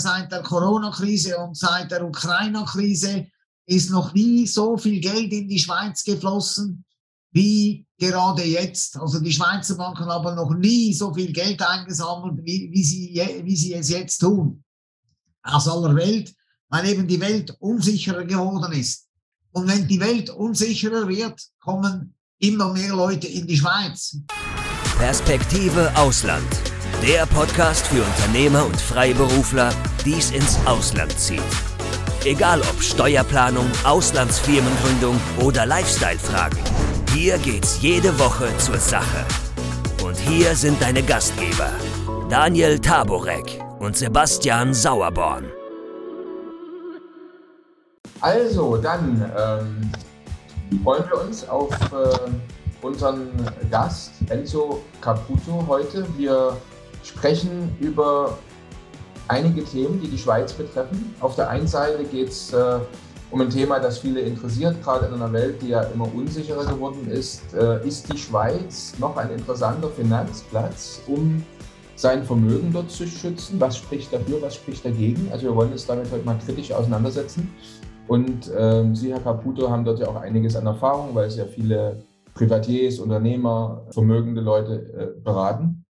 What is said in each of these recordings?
seit der Corona-Krise und seit der Ukraine-Krise ist noch nie so viel Geld in die Schweiz geflossen wie gerade jetzt. Also die Schweizer Banken haben noch nie so viel Geld eingesammelt, wie, wie, sie, wie sie es jetzt tun. Aus aller Welt, weil eben die Welt unsicherer geworden ist. Und wenn die Welt unsicherer wird, kommen immer mehr Leute in die Schweiz. Perspektive Ausland. Der Podcast für Unternehmer und Freiberufler, die es ins Ausland zieht. Egal ob Steuerplanung, Auslandsfirmengründung oder Lifestyle-Fragen. Hier geht's jede Woche zur Sache. Und hier sind deine Gastgeber, Daniel Taborek und Sebastian Sauerborn. Also, dann ähm, freuen wir uns auf äh, unseren Gast Enzo Caputo heute. Wir sprechen über einige Themen, die die Schweiz betreffen. Auf der einen Seite geht es äh, um ein Thema, das viele interessiert, gerade in einer Welt, die ja immer unsicherer geworden ist. Äh, ist die Schweiz noch ein interessanter Finanzplatz, um sein Vermögen dort zu schützen? Was spricht dafür, was spricht dagegen? Also wir wollen uns damit heute mal kritisch auseinandersetzen. Und ähm, Sie, Herr Caputo, haben dort ja auch einiges an Erfahrung, weil Sie ja viele Privatiers, Unternehmer, vermögende Leute äh, beraten.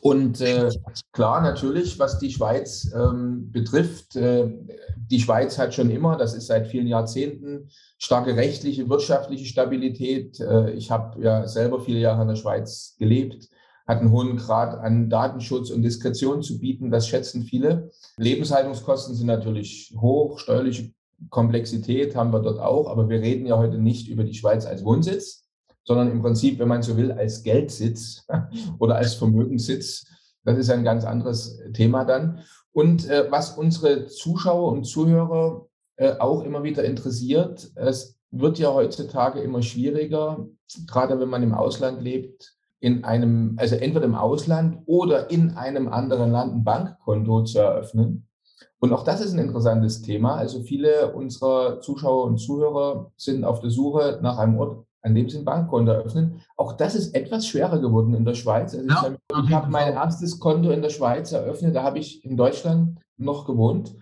Und äh, klar, natürlich, was die Schweiz ähm, betrifft, äh, die Schweiz hat schon immer, das ist seit vielen Jahrzehnten, starke rechtliche, wirtschaftliche Stabilität. Äh, ich habe ja selber viele Jahre in der Schweiz gelebt, hat einen hohen Grad an Datenschutz und Diskretion zu bieten. Das schätzen viele. Lebenshaltungskosten sind natürlich hoch, steuerliche Komplexität haben wir dort auch, aber wir reden ja heute nicht über die Schweiz als Wohnsitz, sondern im Prinzip, wenn man so will, als Geldsitz oder als Vermögenssitz. Das ist ein ganz anderes Thema dann. Und äh, was unsere Zuschauer und Zuhörer äh, auch immer wieder interessiert, es wird ja heutzutage immer schwieriger, gerade wenn man im Ausland lebt, in einem, also entweder im Ausland oder in einem anderen Land ein Bankkonto zu eröffnen. Und auch das ist ein interessantes Thema. Also viele unserer Zuschauer und Zuhörer sind auf der Suche nach einem Ort, an dem sie ein Bankkonto eröffnen. Auch das ist etwas schwerer geworden in der Schweiz. Also ja, ich, ich habe mein erstes Konto in der Schweiz eröffnet, da habe ich in Deutschland noch gewohnt.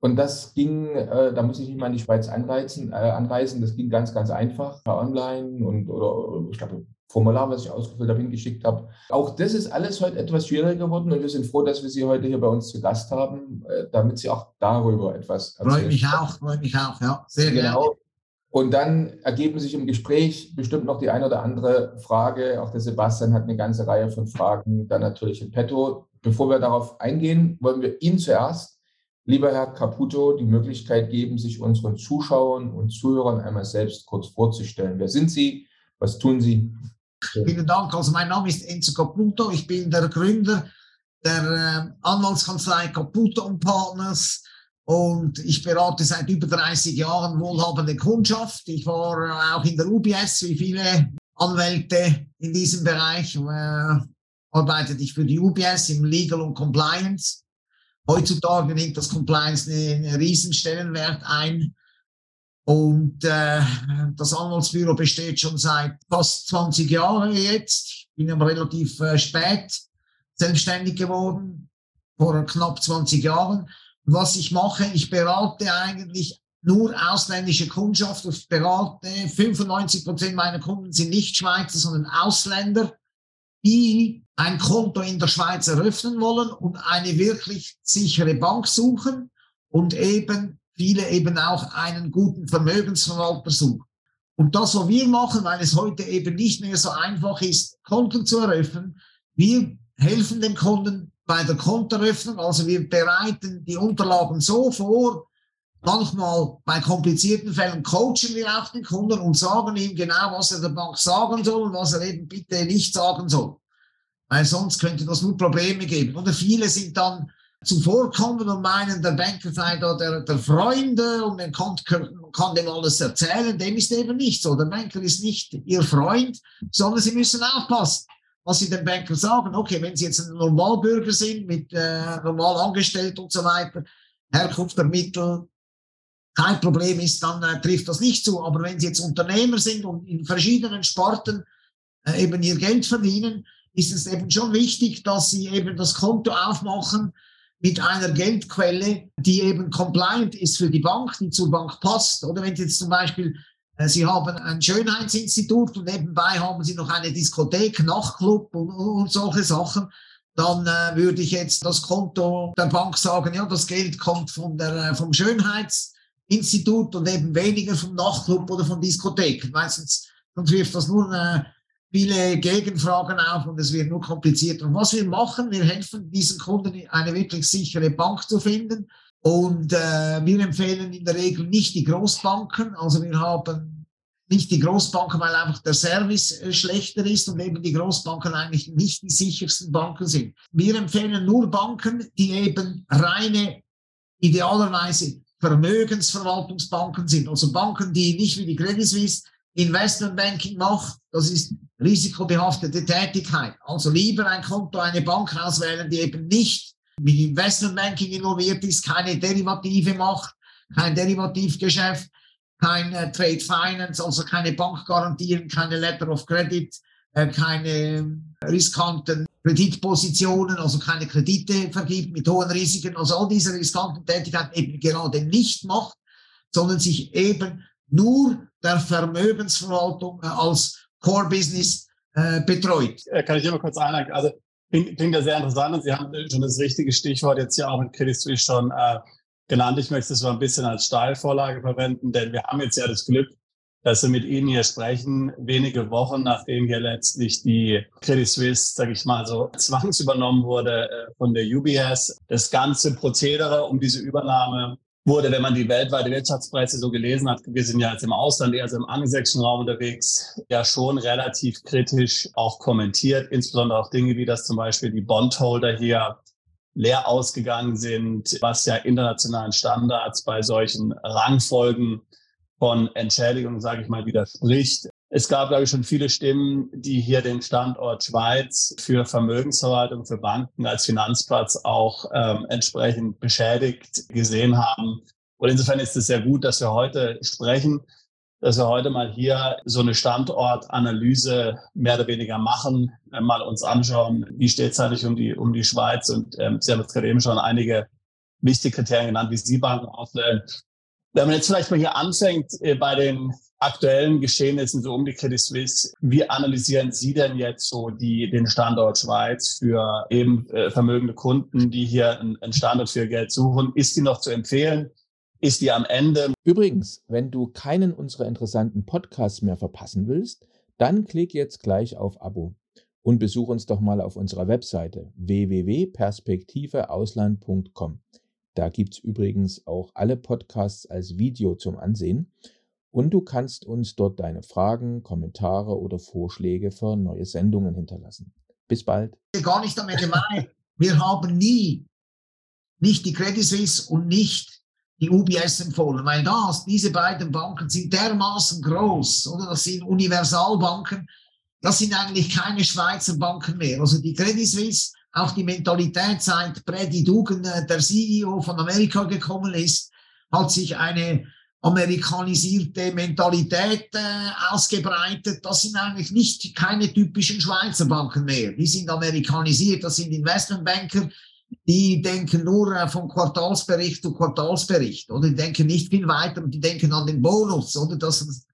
Und das ging, äh, da muss ich nicht mal in die Schweiz anreizen, äh, anreisen, das ging ganz, ganz einfach, online und oder ich glaube, Formular, was ich ausgefüllt habe, hingeschickt habe. Auch das ist alles heute etwas schwieriger geworden und wir sind froh, dass wir Sie heute hier bei uns zu Gast haben, äh, damit Sie auch darüber etwas erzählen. Freue mich auch, freue mich auch, ja, sehr genau. gerne. Und dann ergeben sich im Gespräch bestimmt noch die eine oder andere Frage. Auch der Sebastian hat eine ganze Reihe von Fragen dann natürlich in petto. Bevor wir darauf eingehen, wollen wir Ihnen zuerst, lieber Herr Caputo, die Möglichkeit geben, sich unseren Zuschauern und Zuhörern einmal selbst kurz vorzustellen. Wer sind Sie? Was tun Sie? Vielen Dank. Also mein Name ist Enzo Caputo. Ich bin der Gründer der äh, Anwaltskanzlei Caputo und Partners und ich berate seit über 30 Jahren wohlhabende Kundschaft. Ich war auch in der UBS, wie viele Anwälte in diesem Bereich. Äh, arbeitete ich für die UBS im Legal und Compliance. Heutzutage nimmt das Compliance einen, einen Riesenstellenwert ein. Und äh, das Anwaltsbüro besteht schon seit fast 20 Jahren jetzt. Ich bin aber relativ äh, spät selbstständig geworden, vor knapp 20 Jahren was ich mache, ich berate eigentlich nur ausländische Kundschaft. Ich berate 95 Prozent meiner Kunden sind nicht Schweizer, sondern Ausländer, die ein Konto in der Schweiz eröffnen wollen und eine wirklich sichere Bank suchen und eben viele eben auch einen guten Vermögensverwalter suchen. Und das, was wir machen, weil es heute eben nicht mehr so einfach ist, Konten zu eröffnen, wir helfen dem Kunden bei der Kontoeröffnung. Also wir bereiten die Unterlagen so vor. Manchmal bei komplizierten Fällen coachen wir auch den Kunden und sagen ihm genau, was er der Bank sagen soll und was er eben bitte nicht sagen soll. Weil sonst könnte das nur Probleme geben. Oder viele sind dann zuvorkommen und meinen, der Banker sei da der, der Freunde und man kann, kann dem alles erzählen. Dem ist eben nicht so. Der Banker ist nicht ihr Freund, sondern sie müssen aufpassen was sie den Banker sagen. Okay, wenn sie jetzt ein Normalbürger sind, mit äh, normal angestellt und so weiter, Herkunft der Mittel, kein Problem ist, dann äh, trifft das nicht zu. Aber wenn sie jetzt Unternehmer sind und in verschiedenen Sparten äh, eben ihr Geld verdienen, ist es eben schon wichtig, dass sie eben das Konto aufmachen mit einer Geldquelle, die eben compliant ist für die Bank, die zur Bank passt. Oder wenn Sie jetzt zum Beispiel, Sie haben ein Schönheitsinstitut und nebenbei haben Sie noch eine Diskothek, Nachtclub und, und solche Sachen, dann äh, würde ich jetzt das Konto der Bank sagen, ja, das Geld kommt von der, äh, vom Schönheitsinstitut und eben weniger vom Nachtclub oder von Diskotheken. Meistens dann wirft das nur äh, viele Gegenfragen auf und es wird nur komplizierter. Und was wir machen, wir helfen diesen Kunden, eine wirklich sichere Bank zu finden. Und äh, wir empfehlen in der Regel nicht die Großbanken. Also wir haben nicht die Großbanken, weil einfach der Service äh, schlechter ist und eben die Großbanken eigentlich nicht die sichersten Banken sind. Wir empfehlen nur Banken, die eben reine, idealerweise Vermögensverwaltungsbanken sind. Also Banken, die nicht wie die Credit Suisse Investmentbanking macht, das ist risikobehaftete Tätigkeit. Also lieber ein Konto, eine Bank auswählen, die eben nicht mit Investmentbanking involviert ist, keine Derivative macht, kein Derivativgeschäft, kein äh, Trade Finance, also keine Bankgarantien, keine Letter of Credit, äh, keine riskanten Kreditpositionen, also keine Kredite vergibt mit hohen Risiken, also all diese riskanten Tätigkeiten eben gerade nicht macht, sondern sich eben nur der Vermögensverwaltung äh, als Core-Business äh, betreut. Äh, kann ich hier mal kurz einhaken? Also klingt, klingt ja sehr interessant und Sie haben schon das richtige Stichwort jetzt hier auch mit Credit Suisse schon äh, genannt. Ich möchte es mal ein bisschen als Steilvorlage verwenden, denn wir haben jetzt ja das Glück, dass wir mit Ihnen hier sprechen, wenige Wochen nachdem hier letztlich die Credit Suisse, sage ich mal so, zwangsübernommen wurde äh, von der UBS. Das ganze Prozedere um diese Übernahme wurde, wenn man die weltweite Wirtschaftspreise so gelesen hat, wir sind ja jetzt im Ausland, eher so im angelsächsischen Raum unterwegs, ja schon relativ kritisch auch kommentiert, insbesondere auch Dinge wie das zum Beispiel die Bondholder hier leer ausgegangen sind, was ja internationalen Standards bei solchen Rangfolgen von Entschädigungen, sage ich mal, widerspricht. Es gab, glaube ich, schon viele Stimmen, die hier den Standort Schweiz für Vermögensverwaltung, für Banken als Finanzplatz auch ähm, entsprechend beschädigt gesehen haben. Und insofern ist es sehr gut, dass wir heute sprechen, dass wir heute mal hier so eine Standortanalyse mehr oder weniger machen, äh, mal uns anschauen, wie steht es eigentlich um die, um die Schweiz. Und ähm, Sie haben jetzt gerade eben schon einige wichtige Kriterien genannt, wie Sie Banken aufstellen. Wenn man jetzt vielleicht mal hier anfängt äh, bei den aktuellen Geschehnissen so um die Credit Suisse. Wie analysieren Sie denn jetzt so die, den Standort Schweiz für eben äh, vermögende Kunden, die hier einen Standort für Geld suchen? Ist die noch zu empfehlen? Ist die am Ende? Übrigens, wenn du keinen unserer interessanten Podcasts mehr verpassen willst, dann klick jetzt gleich auf Abo und besuch uns doch mal auf unserer Webseite www.perspektiveausland.com. Da gibt's übrigens auch alle Podcasts als Video zum Ansehen und du kannst uns dort deine Fragen, Kommentare oder Vorschläge für neue Sendungen hinterlassen. Bis bald. Gar nicht damit gemeint. Wir haben nie nicht die Credit Suisse und nicht die UBS empfohlen, weil das, diese beiden Banken sind dermaßen groß, oder? Das sind Universalbanken. Das sind eigentlich keine Schweizer Banken mehr. Also die Credit Suisse, auch die Mentalität seit Brady Dugan, äh, der CEO von Amerika gekommen ist, hat sich eine amerikanisierte Mentalität äh, ausgebreitet. Das sind eigentlich nicht keine typischen Schweizer Banken mehr. Die sind amerikanisiert, das sind Investmentbanker, die denken nur äh, von Quartalsbericht zu Quartalsbericht oder die denken nicht viel weiter und die denken an den Bonus oder das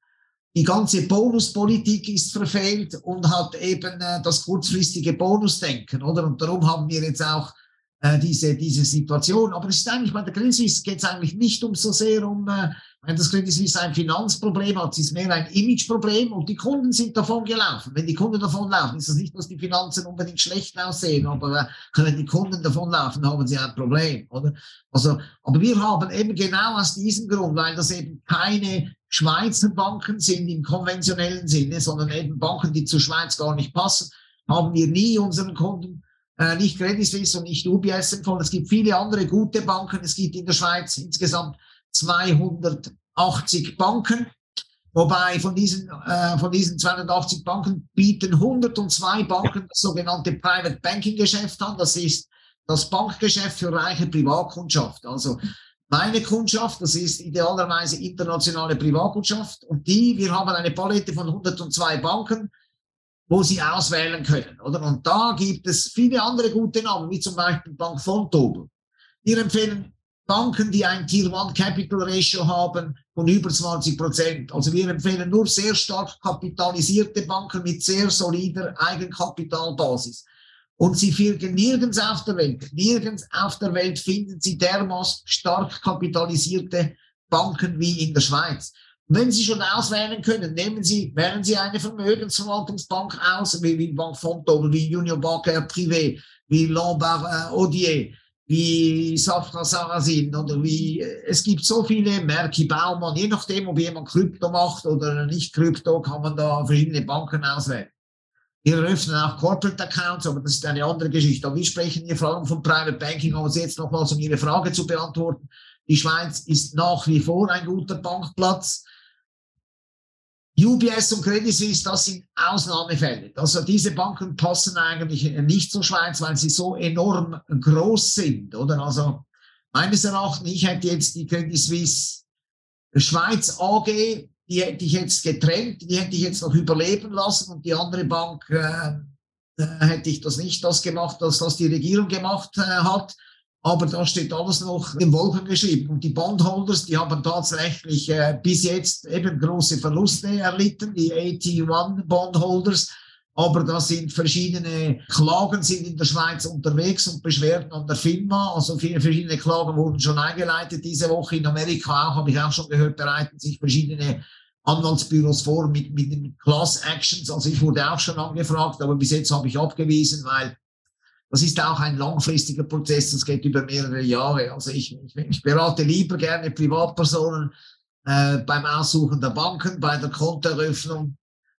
die ganze Bonuspolitik ist verfehlt und hat eben äh, das kurzfristige Bonusdenken, oder? Und darum haben wir jetzt auch äh, diese, diese Situation. Aber es ist eigentlich bei der Credit Suisse geht es eigentlich nicht um so sehr um äh, wenn das Credit Suisse ein Finanzproblem hat, ist es mehr ein Imageproblem und die Kunden sind davon gelaufen. Wenn die Kunden davon laufen, ist es nicht, dass die Finanzen unbedingt schlecht aussehen, aber äh, wenn die Kunden davon laufen, haben sie ein Problem, oder? Also, aber wir haben eben genau aus diesem Grund, weil das eben keine Schweizer Banken sind im konventionellen Sinne, sondern eben Banken, die zur Schweiz gar nicht passen, haben wir nie unseren Kunden äh, nicht Credit Suisse und nicht UBS empfohlen. Es gibt viele andere gute Banken. Es gibt in der Schweiz insgesamt 280 Banken. Wobei von diesen, äh, von diesen 280 Banken bieten 102 Banken das sogenannte Private Banking Geschäft an. Das ist das Bankgeschäft für reiche Privatkundschaft. Also meine Kundschaft, das ist idealerweise internationale Privatkundschaft. Und die, wir haben eine Palette von 102 Banken, wo sie auswählen können, oder? Und da gibt es viele andere gute Namen, wie zum Beispiel Bank Vontobel Wir empfehlen Banken, die ein Tier 1 Capital Ratio haben von über 20 Prozent. Also wir empfehlen nur sehr stark kapitalisierte Banken mit sehr solider Eigenkapitalbasis. Und Sie finden nirgends auf der Welt, nirgends auf der Welt finden Sie dermaßen stark kapitalisierte Banken wie in der Schweiz. Wenn Sie schon auswählen können, nehmen Sie, wählen Sie eine Vermögensverwaltungsbank aus, wie, wie Banque Fontobel, wie Union Bancaire Privé, wie Lombard äh, Odier, wie Safra Sarasin oder wie, es gibt so viele, Merki Baumann, je nachdem, ob jemand Krypto macht oder nicht Krypto, kann man da verschiedene Banken auswählen. Wir eröffnen auch Corporate Accounts, aber das ist eine andere Geschichte. Aber wir sprechen hier vor allem von Private Banking, aber jetzt nochmals, um Ihre Frage zu beantworten. Die Schweiz ist nach wie vor ein guter Bankplatz. UBS und Credit Suisse, das sind Ausnahmefälle. Also diese Banken passen eigentlich nicht zur Schweiz, weil sie so enorm groß sind, oder? Also meines Erachtens, ich hätte jetzt die Credit Suisse Schweiz AG die hätte ich jetzt getrennt, die hätte ich jetzt noch überleben lassen und die andere Bank äh, äh, hätte ich das nicht das gemacht, als das die Regierung gemacht äh, hat. Aber da steht alles noch in Wolken geschrieben. Und die Bondholders, die haben tatsächlich äh, bis jetzt eben große Verluste erlitten, die AT1 Bondholders. Aber da sind verschiedene Klagen sind in der Schweiz unterwegs und Beschwerden an der Firma. Also viele verschiedene Klagen wurden schon eingeleitet diese Woche. In Amerika auch, habe ich auch schon gehört, bereiten sich verschiedene Anwaltsbüros vor mit, mit den Class Actions. Also ich wurde auch schon angefragt, aber bis jetzt habe ich abgewiesen, weil das ist auch ein langfristiger Prozess, das geht über mehrere Jahre. Also ich, ich, ich berate lieber gerne Privatpersonen äh, beim Aussuchen der Banken, bei der Kontoeröffnung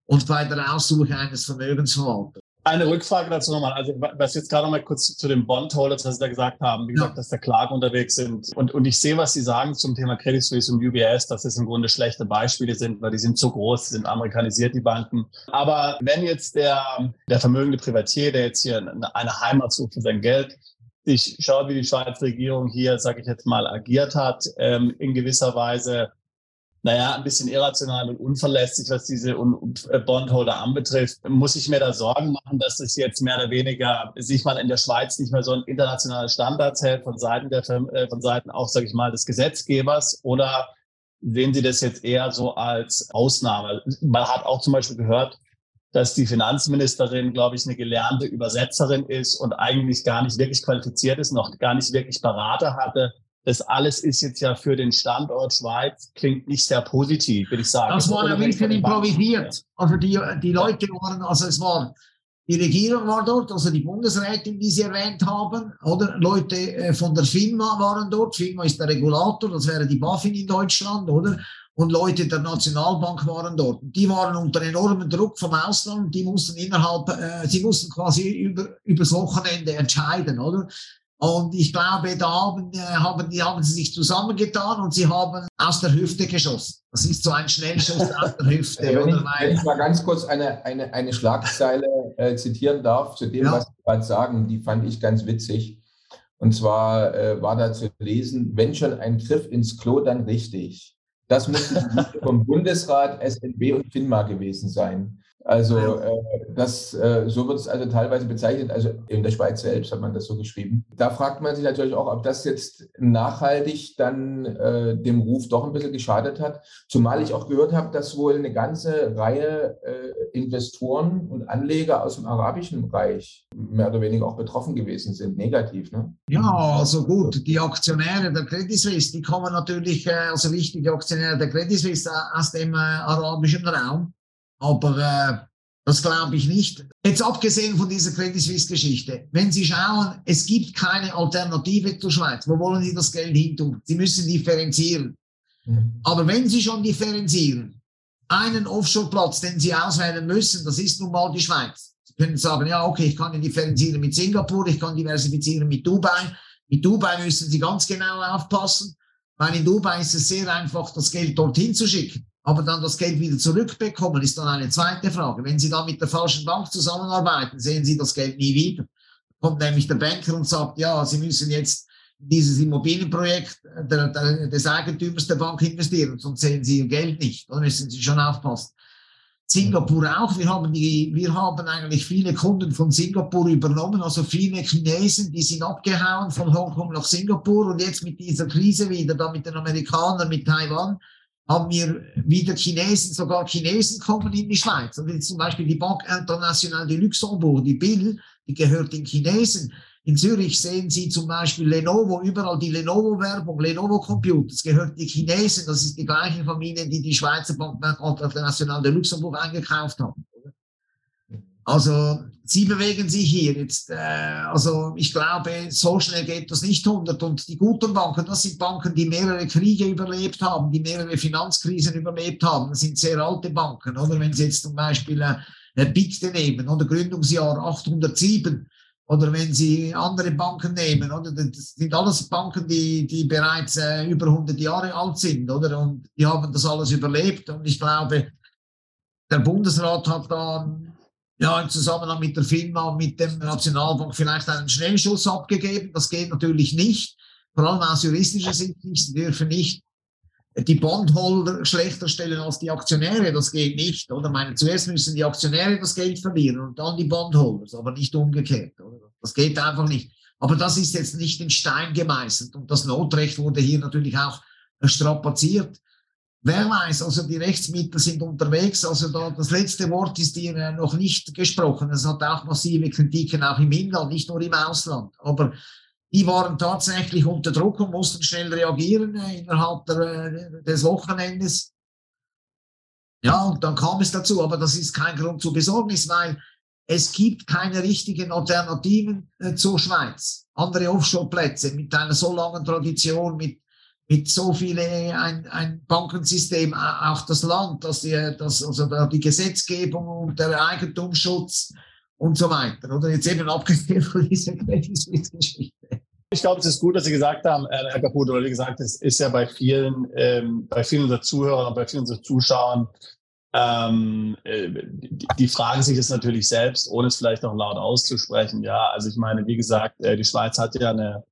und bei der Aussuche eines Vermögensverwalters. Eine Rückfrage dazu nochmal. Also, was jetzt gerade nochmal kurz zu den Bondholders, was Sie da gesagt haben. Wie gesagt, ja. dass da Klagen unterwegs sind. Und, und ich sehe, was Sie sagen zum Thema Credit Suisse und UBS, dass es im Grunde schlechte Beispiele sind, weil die sind zu groß, die sind amerikanisiert, die Banken. Aber wenn jetzt der, der vermögende Privatier, der jetzt hier eine Heimat sucht für sein Geld, ich schaue, wie die Schweizer Regierung hier, sage ich jetzt mal, agiert hat, ähm, in gewisser Weise naja, ein bisschen irrational und unverlässlich, was diese äh, Bondholder anbetrifft. Muss ich mir da Sorgen machen, dass das jetzt mehr oder weniger sich mal in der Schweiz nicht mehr so ein internationales Standard hält von Seiten der, äh, von Seiten auch, sage ich mal, des Gesetzgebers? Oder sehen Sie das jetzt eher so als Ausnahme? Man hat auch zum Beispiel gehört, dass die Finanzministerin, glaube ich, eine gelernte Übersetzerin ist und eigentlich gar nicht wirklich qualifiziert ist, noch gar nicht wirklich Berater hatte das alles ist jetzt ja für den Standort Schweiz, klingt nicht sehr positiv, würde ich sagen. Das war ein bisschen improvisiert. Also die, die Leute waren, also es war, die Regierung war dort, also die Bundesrätin, die Sie erwähnt haben, oder Leute äh, von der FINMA waren dort. FINMA ist der Regulator, das wäre die BaFin in Deutschland, oder? Und Leute der Nationalbank waren dort. Die waren unter enormem Druck vom Ausland. Die mussten innerhalb, äh, sie mussten quasi über, übers Wochenende entscheiden, oder? Und ich glaube, da haben, äh, haben, die haben sie sich zusammengetan und sie haben aus der Hüfte geschossen. Das ist so ein Schnellschuss aus der Hüfte. wenn, ich, wenn, ich, mal ganz kurz eine, eine, eine Schlagzeile äh, zitieren darf zu dem, ja. was Sie gerade sagen, die fand ich ganz witzig. Und zwar äh, war da zu lesen, wenn schon ein Griff ins Klo, dann richtig. Das muss vom Bundesrat, SNB und FINMA gewesen sein. Also äh, das, äh, so wird es also teilweise bezeichnet, also in der Schweiz selbst hat man das so geschrieben. Da fragt man sich natürlich auch, ob das jetzt nachhaltig dann äh, dem Ruf doch ein bisschen geschadet hat. Zumal ich auch gehört habe, dass wohl eine ganze Reihe äh, Investoren und Anleger aus dem arabischen Bereich mehr oder weniger auch betroffen gewesen sind, negativ. Ne? Ja, also gut, die Aktionäre der Credit Suisse, die kommen natürlich, äh, also wichtige Aktionäre der Credit Suisse aus dem äh, arabischen Raum. Aber äh, das glaube ich nicht. Jetzt abgesehen von dieser Credit Suisse-Geschichte, wenn Sie schauen, es gibt keine Alternative zur Schweiz. Wo wollen Sie das Geld hin tun? Sie müssen differenzieren. Mhm. Aber wenn Sie schon differenzieren, einen Offshore-Platz, den Sie auswählen müssen, das ist nun mal die Schweiz. Sie können sagen, ja, okay, ich kann differenzieren mit Singapur, ich kann diversifizieren mit Dubai. Mit Dubai müssen Sie ganz genau aufpassen, weil in Dubai ist es sehr einfach, das Geld dorthin zu schicken. Aber dann das Geld wieder zurückbekommen, ist dann eine zweite Frage. Wenn Sie dann mit der falschen Bank zusammenarbeiten, sehen Sie das Geld nie wieder. Kommt nämlich der Banker und sagt, ja, Sie müssen jetzt dieses Immobilienprojekt der, der, des Eigentümers der Bank investieren, sonst sehen Sie Ihr Geld nicht. Da müssen Sie schon aufpassen. Singapur auch. Wir haben, die, wir haben eigentlich viele Kunden von Singapur übernommen, also viele Chinesen, die sind abgehauen von Hongkong nach Singapur und jetzt mit dieser Krise wieder, da mit den Amerikanern, mit Taiwan, haben wir wieder Chinesen, sogar Chinesen kommen in die Schweiz. Und jetzt zum Beispiel die Banque Internationale de Luxembourg, die BIL, die gehört den Chinesen. In Zürich sehen Sie zum Beispiel Lenovo, überall die Lenovo-Werbung, Lenovo-Computers, gehört die Chinesen. Das ist die gleiche Familie, die die Schweizer Bank Internationale de Luxembourg eingekauft haben. Also Sie bewegen sich hier jetzt. Äh, also ich glaube, so schnell geht das nicht 100. Und die guten Banken, das sind Banken, die mehrere Kriege überlebt haben, die mehrere Finanzkrisen überlebt haben. Das sind sehr alte Banken. Oder wenn Sie jetzt zum Beispiel äh, Picte nehmen, oder Gründungsjahr 807, oder wenn Sie andere Banken nehmen, oder das sind alles Banken, die, die bereits äh, über 100 Jahre alt sind, oder? Und die haben das alles überlebt. Und ich glaube, der Bundesrat hat da ja, im Zusammenhang mit der Firma, mit dem Nationalbank vielleicht einen Schnellschuss abgegeben. Das geht natürlich nicht, vor allem aus juristischer Sicht. Sie dürfen nicht die Bondholder schlechter stellen als die Aktionäre. Das geht nicht. Oder meine, zuerst müssen die Aktionäre das Geld verlieren und dann die Bondholders, aber nicht umgekehrt. Oder? Das geht einfach nicht. Aber das ist jetzt nicht in Stein gemeißelt. Und das Notrecht wurde hier natürlich auch strapaziert. Wer weiß, also die Rechtsmittel sind unterwegs, also da, das letzte Wort ist äh, noch nicht gesprochen. Es hat auch massive Kritiken auch im Inland, nicht nur im Ausland. Aber die waren tatsächlich unter Druck und mussten schnell reagieren äh, innerhalb der, äh, des Wochenendes. Ja, und dann kam es dazu, aber das ist kein Grund zur Besorgnis, weil es gibt keine richtigen Alternativen äh, zur Schweiz. Andere Offshore-Plätze mit einer so langen Tradition, mit mit so viele ein, ein Bankensystem, auch das Land, dass die, das, also die Gesetzgebung und der Eigentumsschutz und so weiter. Oder jetzt eben abgesehen von dieser Credit Suisse-Geschichte. Ich glaube, es ist gut, dass Sie gesagt haben, äh, Herr Caputo, wie gesagt, es ist ja bei vielen, ähm, bei vielen unserer Zuhörer und bei vielen unserer Zuschauern, ähm, äh, die, die, fragen sich das natürlich selbst, ohne es vielleicht auch laut auszusprechen. Ja, also ich meine, wie gesagt, äh, die Schweiz hat ja eine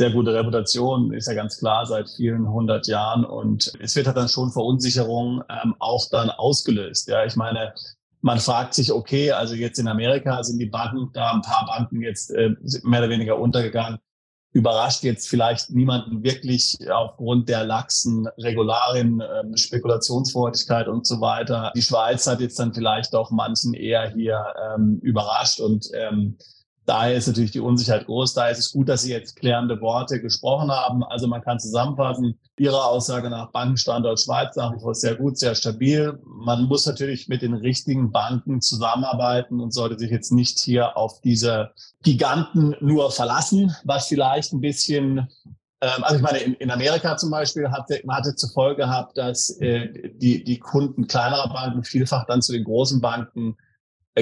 sehr gute Reputation, ist ja ganz klar seit vielen hundert Jahren. Und es wird halt dann schon Verunsicherung ähm, auch dann ausgelöst. Ja, ich meine, man fragt sich, okay, also jetzt in Amerika sind die Banken, da ein paar Banken jetzt äh, mehr oder weniger untergegangen. Überrascht jetzt vielleicht niemanden wirklich aufgrund der laxen Regularien, äh, Spekulationsfreudigkeit und so weiter. Die Schweiz hat jetzt dann vielleicht auch manchen eher hier ähm, überrascht und ähm, Daher ist natürlich die Unsicherheit groß. Daher ist es gut, dass Sie jetzt klärende Worte gesprochen haben. Also man kann zusammenfassen, Ihre Aussage nach Bankenstandort Schweiz nach wie vor sehr gut, sehr stabil. Man muss natürlich mit den richtigen Banken zusammenarbeiten und sollte sich jetzt nicht hier auf diese Giganten nur verlassen, was vielleicht ein bisschen ähm, also ich meine, in, Amerika zum Beispiel hatte, man hatte zur Folge gehabt, dass äh, die, die Kunden kleinerer Banken vielfach dann zu den großen Banken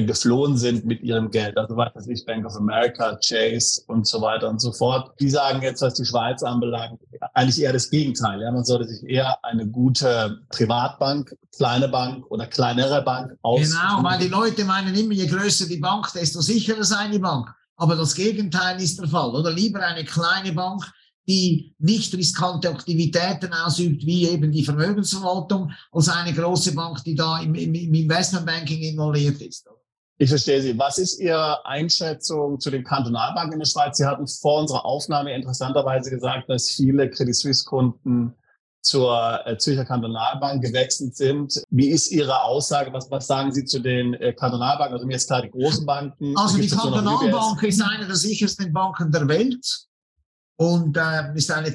geflohen sind mit ihrem Geld. Also was weiß ich, Bank of America, Chase und so weiter und so fort. Die sagen jetzt, was die Schweiz anbelangt, eigentlich eher das Gegenteil. Ja, man sollte sich eher eine gute Privatbank, kleine Bank oder kleinere Bank aussuchen. Genau, weil die Leute meinen immer, je größer die Bank, desto sicherer sei die Bank. Aber das Gegenteil ist der Fall. Oder lieber eine kleine Bank, die nicht riskante Aktivitäten ausübt, wie eben die Vermögensverwaltung, als eine große Bank, die da im, im Investmentbanking involviert ist. Ich verstehe Sie. Was ist Ihre Einschätzung zu den Kantonalbanken in der Schweiz? Sie hatten vor unserer Aufnahme interessanterweise gesagt, dass viele Credit Suisse-Kunden zur äh, Zürcher Kantonalbank gewechselt sind. Wie ist Ihre Aussage? Was, was sagen Sie zu den äh, Kantonalbanken? Also mir ist klar, die großen Banken. Also die Kantonalbank ist eine der sichersten Banken der Welt und äh, ist eine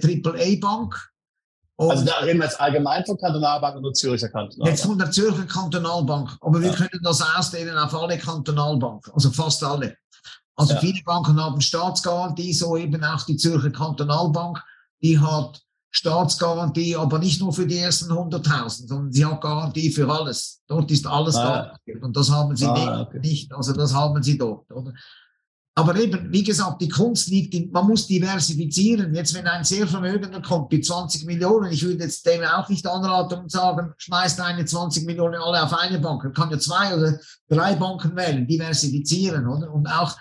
Also da reden wir jetzt allgemein von Kantonalbank oder Zürcher Kantonalbank? Jetzt von der Zürcher Kantonalbank. Aber wir ja. können das ausdehnen auf alle Kantonalbanken, also fast alle. Also ja. viele Banken haben Staatsgarantie, so eben auch die Zürcher Kantonalbank. Die hat Staatsgarantie, aber nicht nur für die ersten 100.000, sondern sie hat Garantie für alles. Dort ist alles ah, garantiert. Und das haben sie ah, nicht, okay. nicht. Also das haben sie dort. Oder? Aber eben, wie gesagt, die Kunst liegt in, man muss diversifizieren. Jetzt, wenn ein sehr Vermögender kommt mit 20 Millionen, ich würde jetzt dem auch nicht anraten und sagen, schmeißt eine 20 Millionen alle auf eine Bank. Er kann ja zwei oder drei Banken wählen, diversifizieren, oder? Und auch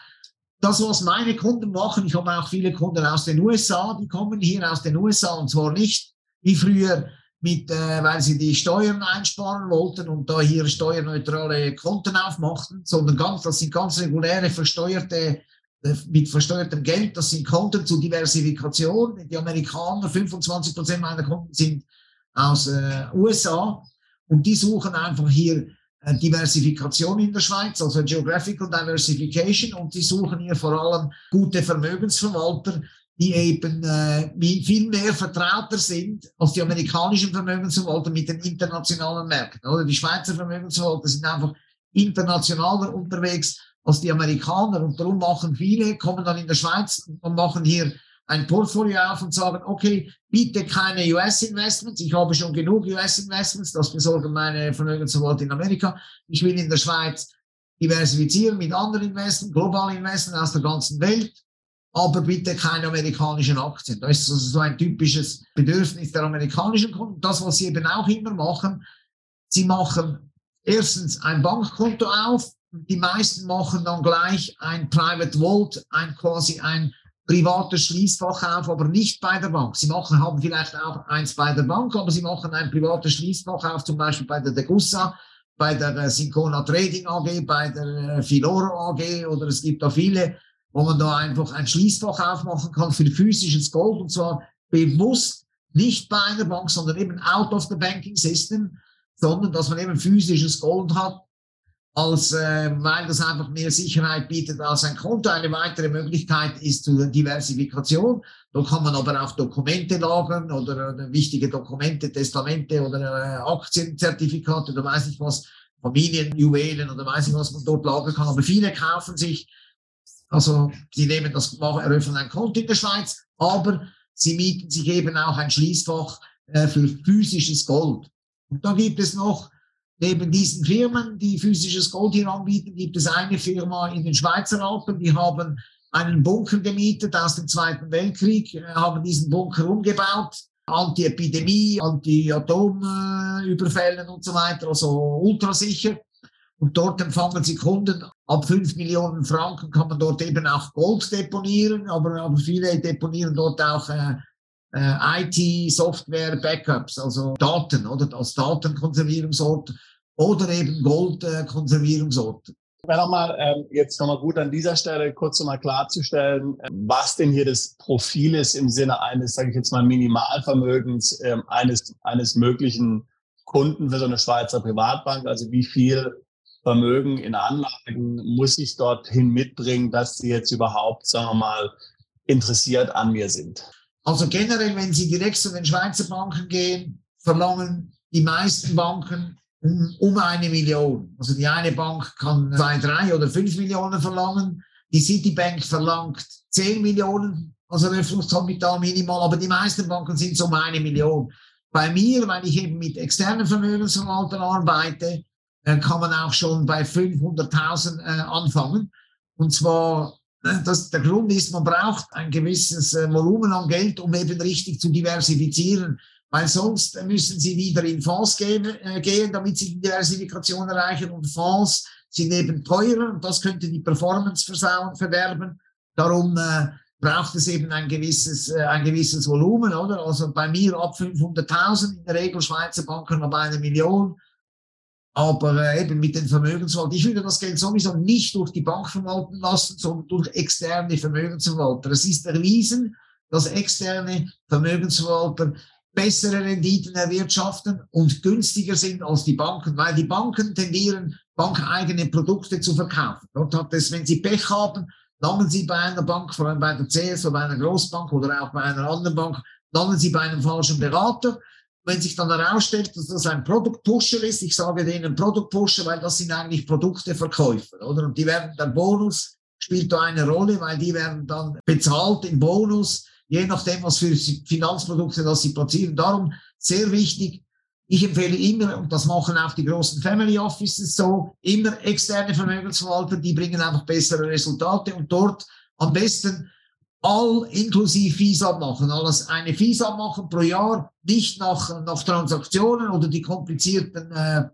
das, was meine Kunden machen, ich habe auch viele Kunden aus den USA, die kommen hier aus den USA und zwar nicht wie früher mit, äh, weil sie die Steuern einsparen wollten und da hier steuerneutrale Konten aufmachten, sondern ganz, das sind ganz reguläre versteuerte äh, mit versteuertem Geld, das sind Konten zur Diversifikation. Die Amerikaner, 25 Prozent meiner Konten sind aus äh, USA und die suchen einfach hier äh, Diversifikation in der Schweiz, also Geographical Diversification und die suchen hier vor allem gute Vermögensverwalter, die eben äh, viel mehr vertrauter sind als die amerikanischen Vermögensverwalter mit den internationalen Märkten. Oder die Schweizer Vermögensverwalter sind einfach internationaler unterwegs als die Amerikaner und darum machen viele, kommen dann in der Schweiz und machen hier ein Portfolio auf und sagen, okay, bitte keine US-Investments, ich habe schon genug US-Investments, das besorgen meine Vermögensverwalter in Amerika. Ich will in der Schweiz diversifizieren mit anderen Investments, globalen Investments aus der ganzen Welt aber bitte keine amerikanischen Aktien. Das ist also so ein typisches Bedürfnis der amerikanischen Kunden. Das, was sie eben auch immer machen, sie machen erstens ein Bankkonto auf. Die meisten machen dann gleich ein Private Vault, ein quasi ein privates Schließfach auf, aber nicht bei der Bank. Sie machen, haben vielleicht auch eins bei der Bank, aber sie machen ein privates Schließfach auf, zum Beispiel bei der Degussa, bei der äh, Syncona Trading AG, bei der äh, Filoro AG oder es gibt da viele wo man da einfach ein Schließfach aufmachen kann für physisches Gold und zwar bewusst nicht bei einer Bank, sondern eben out of the banking system, sondern dass man eben physisches Gold hat, als äh, weil das einfach mehr Sicherheit bietet als ein Konto. Eine weitere Möglichkeit ist zur Diversifikation. Da kann man aber auch Dokumente lagern oder äh, wichtige Dokumente, Testamente oder äh, Aktienzertifikate oder weiß ich was, Familienjuwelen oder weiß ich was man dort lagern kann. Aber viele kaufen sich also die nehmen das, eröffnen ein Konto in der Schweiz, aber sie mieten sich eben auch ein Schließfach äh, für physisches Gold. Und da gibt es noch, neben diesen Firmen, die physisches Gold hier anbieten, gibt es eine Firma in den Schweizer Alpen, die haben einen Bunker gemietet aus dem Zweiten Weltkrieg, äh, haben diesen Bunker umgebaut, Anti-Epidemie, Anti-Atomüberfällen und so weiter, also ultrasicher. Und dort empfangen sie Kunden. Ab 5 Millionen Franken kann man dort eben auch Gold deponieren, aber, aber viele deponieren dort auch äh, äh, IT, Software, Backups, also Daten oder als Datenkonservierungsort oder eben Goldkonservierungsort. Äh, Wäre nochmal ähm, jetzt nochmal gut an dieser Stelle kurz nochmal klarzustellen, was denn hier das Profil ist im Sinne eines, sage ich jetzt mal, Minimalvermögens ähm, eines, eines möglichen Kunden für so eine Schweizer Privatbank. Also wie viel Vermögen in Anlagen muss ich dorthin mitbringen, dass sie jetzt überhaupt, sagen wir mal, interessiert an mir sind? Also generell, wenn Sie direkt zu den Schweizer Banken gehen, verlangen die meisten Banken um, eine Million. Also die eine Bank kann zwei, drei oder fünf Millionen verlangen. Die Citibank verlangt zehn Millionen, also Eröffnungskapital minimal, aber die meisten Banken sind so um eine Million. Bei mir, weil ich eben mit externen Vermögensverwaltern arbeite, äh, kann man auch schon bei 500.000 äh, anfangen. Und zwar, äh, das, der Grund ist, man braucht ein gewisses äh, Volumen an Geld, um eben richtig zu diversifizieren. Weil sonst müssen sie wieder in Fonds gehen, äh, gehen damit sie die Diversifikation erreichen. Und Fonds sind eben teurer und das könnte die Performance versauen, verderben. Darum äh, braucht es eben ein gewisses, äh, ein gewisses Volumen, oder? Also bei mir ab 500.000, in der Regel Schweizer Banken ab eine Million. Aber äh, eben mit den Vermögensverwaltern, ich würde das Geld sowieso nicht durch die Bank verwalten lassen, sondern durch externe Vermögensverwalter. Es ist erwiesen, dass externe Vermögensverwalter bessere Renditen erwirtschaften und günstiger sind als die Banken, weil die Banken tendieren, bankeigene Produkte zu verkaufen. Dort hat es, wenn sie Pech haben, langen sie bei einer Bank, vor allem bei der CS oder bei einer Großbank oder auch bei einer anderen Bank, langen sie bei einem falschen Berater wenn sich dann herausstellt, dass das ein Produktpusher ist, ich sage denen Produktpusher, weil das sind eigentlich Produkteverkäufer, oder? Und die werden, der Bonus spielt da eine Rolle, weil die werden dann bezahlt im Bonus, je nachdem, was für Finanzprodukte das sie platzieren. Darum sehr wichtig, ich empfehle immer, und das machen auch die großen Family Offices so, immer externe Vermögensverwalter, die bringen einfach bessere Resultate und dort am besten all inklusive Fees abmachen, alles eine Fees abmachen pro Jahr, nicht nach, nach Transaktionen oder die komplizierten äh,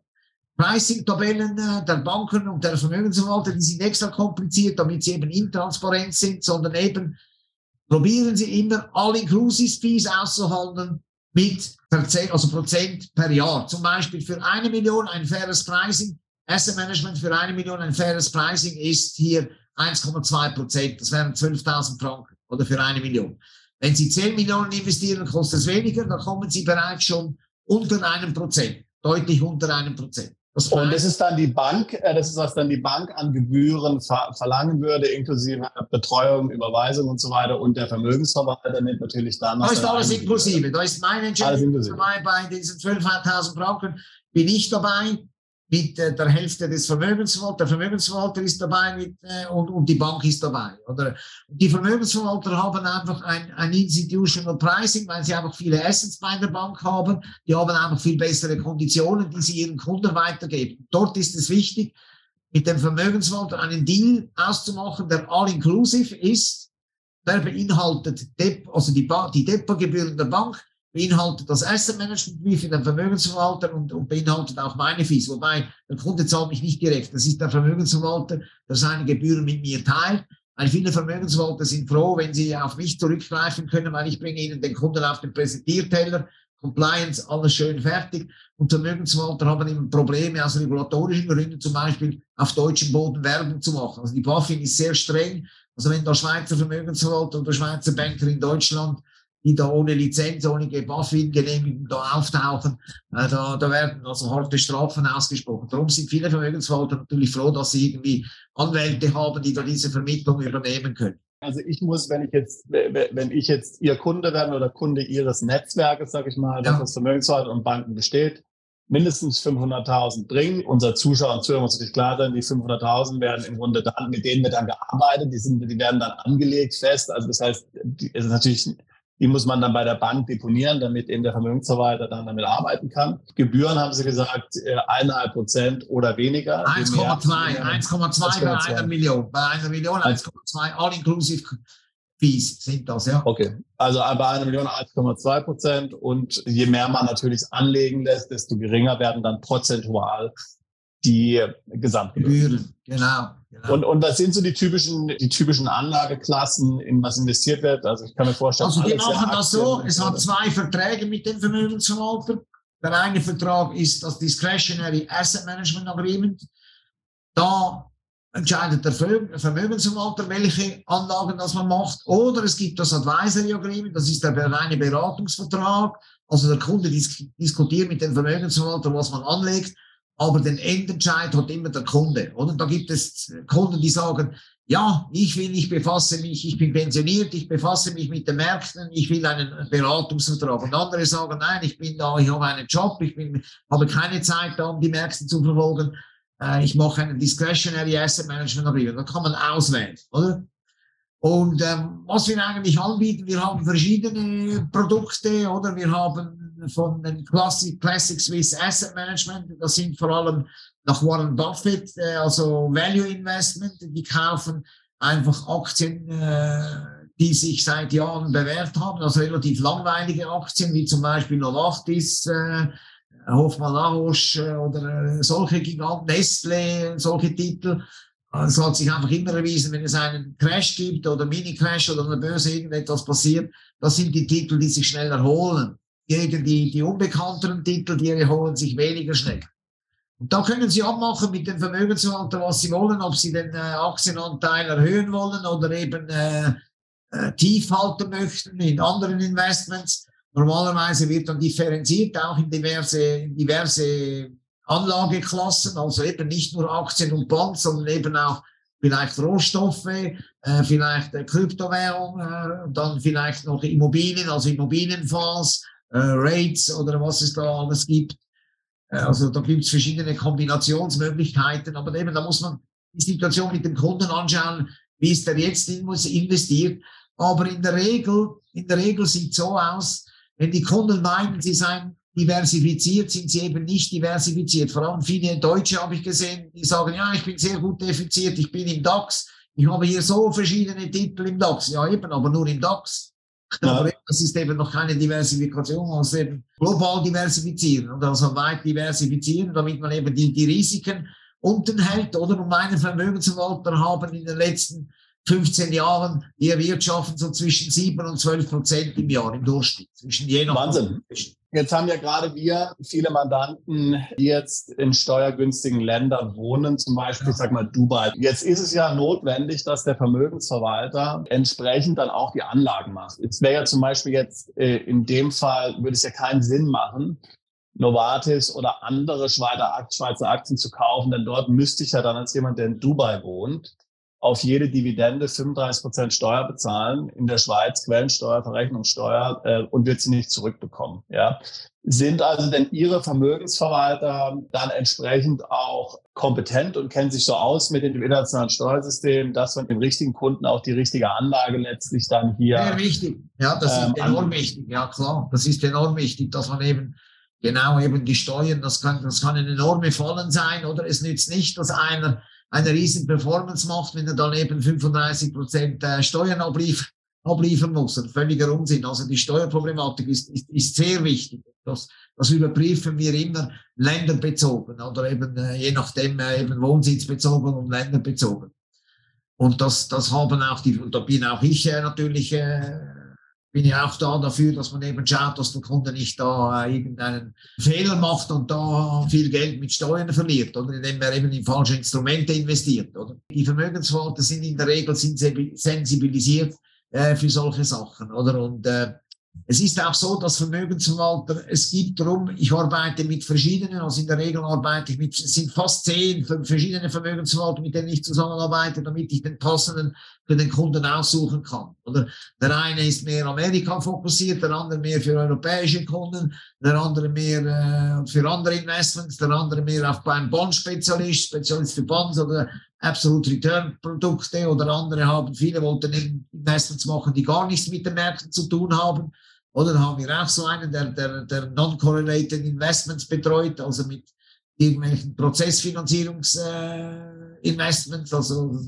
Pricing-Tabellen äh, der Banken und der Vermögensverwalter, die sind extra kompliziert, damit sie eben intransparent sind, sondern eben probieren Sie immer all inklusive Fees auszuhandeln mit also Prozent per Jahr. Zum Beispiel für eine Million ein faires Pricing. Asset Management für eine Million ein faires Pricing ist hier 1,2 Prozent. Das wären 12.000 Franken oder für eine Million. Wenn Sie 10 Millionen investieren, kostet es weniger, dann kommen Sie bereits schon unter einem Prozent, deutlich unter einem Prozent. Das und das ist dann die Bank, äh, das ist was dann die Bank an Gebühren ver verlangen würde, inklusive Betreuung, Überweisung und so weiter. Und der Vermögensverwalter nimmt natürlich dann. Da ist alles inklusive. Da ist meine Entscheidung dabei. Bei diesen 12.000 Franken bin ich dabei mit äh, der Hälfte des Vermögensverwalters. Der Vermögensverwalter ist dabei mit, äh, und, und die Bank ist dabei. Oder die Vermögensverwalter haben einfach ein, ein Institutional Pricing, weil sie einfach viele Assets bei der Bank haben. Die haben einfach viel bessere Konditionen, die sie ihren Kunden weitergeben. Dort ist es wichtig, mit dem Vermögensverwalter einen Deal auszumachen, der all-inclusive ist. Der beinhaltet Dep also die, die Depotgebühren der Bank, beinhaltet das Asset Management Fee für den Vermögensverwalter und, und beinhaltet auch meine Fees. Wobei der Kunde zahlt mich nicht direkt. Das ist der Vermögensverwalter, der seine Gebühren mit mir teilt. Weil viele Vermögensverwalter sind froh, wenn sie auf mich zurückgreifen können, weil ich bringe ihnen den Kunden auf den Präsentierteller, Compliance, alles schön fertig. Und Vermögensverwalter haben immer Probleme aus regulatorischen Gründen, zum Beispiel auf deutschem Boden Werbung zu machen. Also die BaFin ist sehr streng. Also wenn der Schweizer Vermögensverwalter oder Schweizer Banker in Deutschland die da ohne Lizenz, ohne BaFin-Genehmigung da auftauchen. Äh, da, da werden also harte Strafen ausgesprochen. Darum sind viele Vermögensverwalter natürlich froh, dass sie irgendwie Anwälte haben, die da diese Vermittlung übernehmen können. Also ich muss, wenn ich jetzt, wenn ich jetzt Ihr Kunde werde oder Kunde Ihres Netzwerkes, sage ich mal, ja. das aus Vermögensverwalter und Banken besteht, mindestens 500.000 bringen. Unser Zuschauer und Zuhörer muss natürlich klar sein, die 500.000 werden im Grunde dann, mit denen wird dann gearbeitet, die sind, die werden dann angelegt fest. Also das heißt, es ist natürlich die muss man dann bei der Bank deponieren, damit eben der Vermögensverwalter dann damit arbeiten kann. Gebühren haben Sie gesagt, äh, eineinhalb Prozent oder weniger. 1,2, 1,2 bei einer Million. Bei einer Million 1,2 all-inclusive Fees sind das, ja. Okay, also bei einer Million 1,2 Prozent und je mehr man natürlich anlegen lässt, desto geringer werden dann prozentual die Gesamtgebühren. Genau. Genau. Und, und was sind so die typischen, die typischen Anlageklassen, in was investiert wird? Also ich kann mir vorstellen. Also die machen das so, es hat zwei Verträge mit dem Vermögensverwalter. Der eine Vertrag ist das Discretionary Asset Management Agreement. Da entscheidet der Vermögensverwalter, welche Anlagen das man macht. Oder es gibt das Advisory Agreement, das ist der reine Beratungsvertrag. Also der Kunde dis diskutiert mit dem Vermögensverwalter, was man anlegt aber den Endentscheid hat immer der Kunde. Oder da gibt es Kunden, die sagen, ja, ich will, ich befasse mich, ich bin pensioniert, ich befasse mich mit den Märkten, ich will einen Beratungsvertrag. Und andere sagen, nein, ich bin da, ich habe einen Job, ich bin, habe keine Zeit da, um die Märkte zu verfolgen. Äh, ich mache einen Discretionary Asset Management Agreement. Da kann man auswählen, oder? Und ähm, was wir eigentlich anbieten, wir haben verschiedene Produkte, oder wir haben von den Classic, Classic Swiss Asset Management. Das sind vor allem nach Warren Buffett, äh, also Value Investment. Die kaufen einfach Aktien, äh, die sich seit Jahren bewährt haben, also relativ langweilige Aktien, wie zum Beispiel Novartis, äh, Hoffmann Laroche äh, oder solche Giganten, Nestle, solche Titel. Es hat sich einfach immer erwiesen, wenn es einen Crash gibt oder Mini-Crash oder der Börse irgendetwas passiert, das sind die Titel, die sich schnell erholen gegen die, die unbekannteren Titel, die erholen sich weniger schnell. Und da können Sie abmachen mit dem Vermögensverwalter, was Sie wollen, ob Sie den äh, Aktienanteil erhöhen wollen oder eben äh, äh, tief halten möchten in anderen Investments. Normalerweise wird dann differenziert auch in diverse, in diverse Anlageklassen, also eben nicht nur Aktien und Bonds, sondern eben auch vielleicht Rohstoffe, äh, vielleicht äh, Kryptowährung, äh, dann vielleicht noch Immobilien, also Immobilienfonds, äh, Rates oder was es da alles gibt. Äh, also da gibt es verschiedene Kombinationsmöglichkeiten, aber eben da muss man die Situation mit dem Kunden anschauen, wie ist der jetzt investiert. Aber in der Regel, in der Regel sieht so aus, wenn die Kunden meinen, sie seien diversifiziert, sind sie eben nicht diversifiziert. Vor allem viele Deutsche habe ich gesehen, die sagen, ja, ich bin sehr gut diversifiziert, ich bin im DAX, ich habe hier so verschiedene Titel im DAX. Ja, eben, aber nur im DAX. Ja. Aber das ist eben noch keine Diversifikation, man muss eben global diversifizieren und also weit diversifizieren, damit man eben die, die Risiken unten hält. Oder und meine Vermögensverwalter haben in den letzten 15 Jahren, wir wirtschaften so zwischen 7 und 12 Prozent im Jahr im Durchschnitt. Zwischen je Wahnsinn. Jetzt haben ja gerade wir viele Mandanten, die jetzt in steuergünstigen Ländern wohnen, zum Beispiel, ja. sag mal Dubai. Jetzt ist es ja notwendig, dass der Vermögensverwalter entsprechend dann auch die Anlagen macht. Jetzt wäre ja zum Beispiel jetzt äh, in dem Fall, würde es ja keinen Sinn machen, Novartis oder andere Schweizer Aktien zu kaufen, denn dort müsste ich ja dann als jemand, der in Dubai wohnt, auf jede Dividende 35 Prozent Steuer bezahlen, in der Schweiz Quellensteuer, Verrechnungssteuer äh, und wird sie nicht zurückbekommen. Ja. Sind also denn Ihre Vermögensverwalter dann entsprechend auch kompetent und kennen sich so aus mit dem internationalen Steuersystem, dass man dem richtigen Kunden auch die richtige Anlage letztlich dann hier. Sehr wichtig. Ja, das ähm, ist enorm wichtig. Ja, klar. Das ist enorm wichtig, dass man eben genau eben die Steuern, das kann, das kann eine enorme Fallen sein oder es nützt nicht, dass einer eine riesen Performance macht, wenn er dann eben 35 Prozent äh, Steuern ablief, abliefern muss. Ein völliger Unsinn. Also die Steuerproblematik ist, ist, ist sehr wichtig. Das, das überprüfen wir immer länderbezogen oder eben äh, je nachdem äh, eben wohnsitzbezogen und länderbezogen. Und das, das haben auch die, da bin auch ich äh, natürlich äh, bin ja auch da dafür, dass man eben schaut, dass der Kunde nicht da äh, irgendeinen Fehler macht und da viel Geld mit Steuern verliert oder indem er eben in falsche Instrumente investiert. Oder? Die Vermögensverwalter sind in der Regel sensibilisiert äh, für solche Sachen. Oder? Und äh, es ist auch so, dass Vermögensverwalter, es gibt darum, ich arbeite mit verschiedenen, also in der Regel arbeite ich mit, es sind fast zehn verschiedene Vermögensverwalter, mit denen ich zusammenarbeite, damit ich den passenden für den Kunden aussuchen kann. Oder der eine ist mehr Amerika fokussiert, der andere mehr für europäische Kunden, der andere mehr äh, für andere Investments, der andere mehr auf beim Bond-Spezialist, Spezialist für Bonds oder Absolute Return Produkte oder andere haben, viele wollten Investments machen, die gar nichts mit den Märkten zu tun haben. Oder haben wir auch so einen, der, der, der Non-Correlated Investments betreut, also mit irgendwelchen Prozessfinanzierungsinvestments, äh, also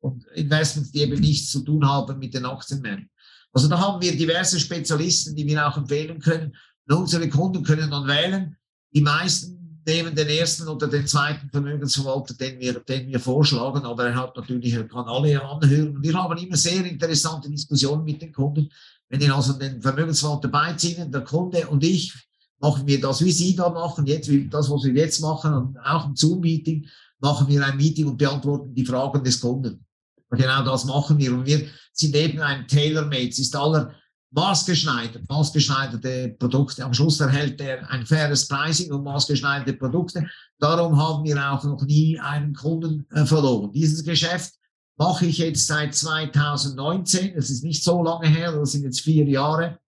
und Investments, die eben nichts zu tun haben mit den Aktienmärkten. Also da haben wir diverse Spezialisten, die wir auch empfehlen können. Und unsere Kunden können dann wählen. Die meisten nehmen den ersten oder den zweiten Vermögensverwalter, den wir, den wir vorschlagen, aber er hat natürlich, er kann alle anhören. Wir haben immer sehr interessante Diskussionen mit den Kunden. Wenn ihn also den Vermögensverwalter beiziehen, der Kunde und ich, machen wir das, wie Sie da machen, jetzt, wie das, was wir jetzt machen, auch im Zoom-Meeting, machen wir ein Meeting und beantworten die Fragen des Kunden. Und genau das machen wir. Und wir sind eben ein Tailor-Made. Es ist aller maßgeschneidert, maßgeschneiderte Produkte. Am Schluss erhält er ein faires Pricing und maßgeschneiderte Produkte. Darum haben wir auch noch nie einen Kunden äh, verloren. Dieses Geschäft mache ich jetzt seit 2019. Es ist nicht so lange her, das sind jetzt vier Jahre,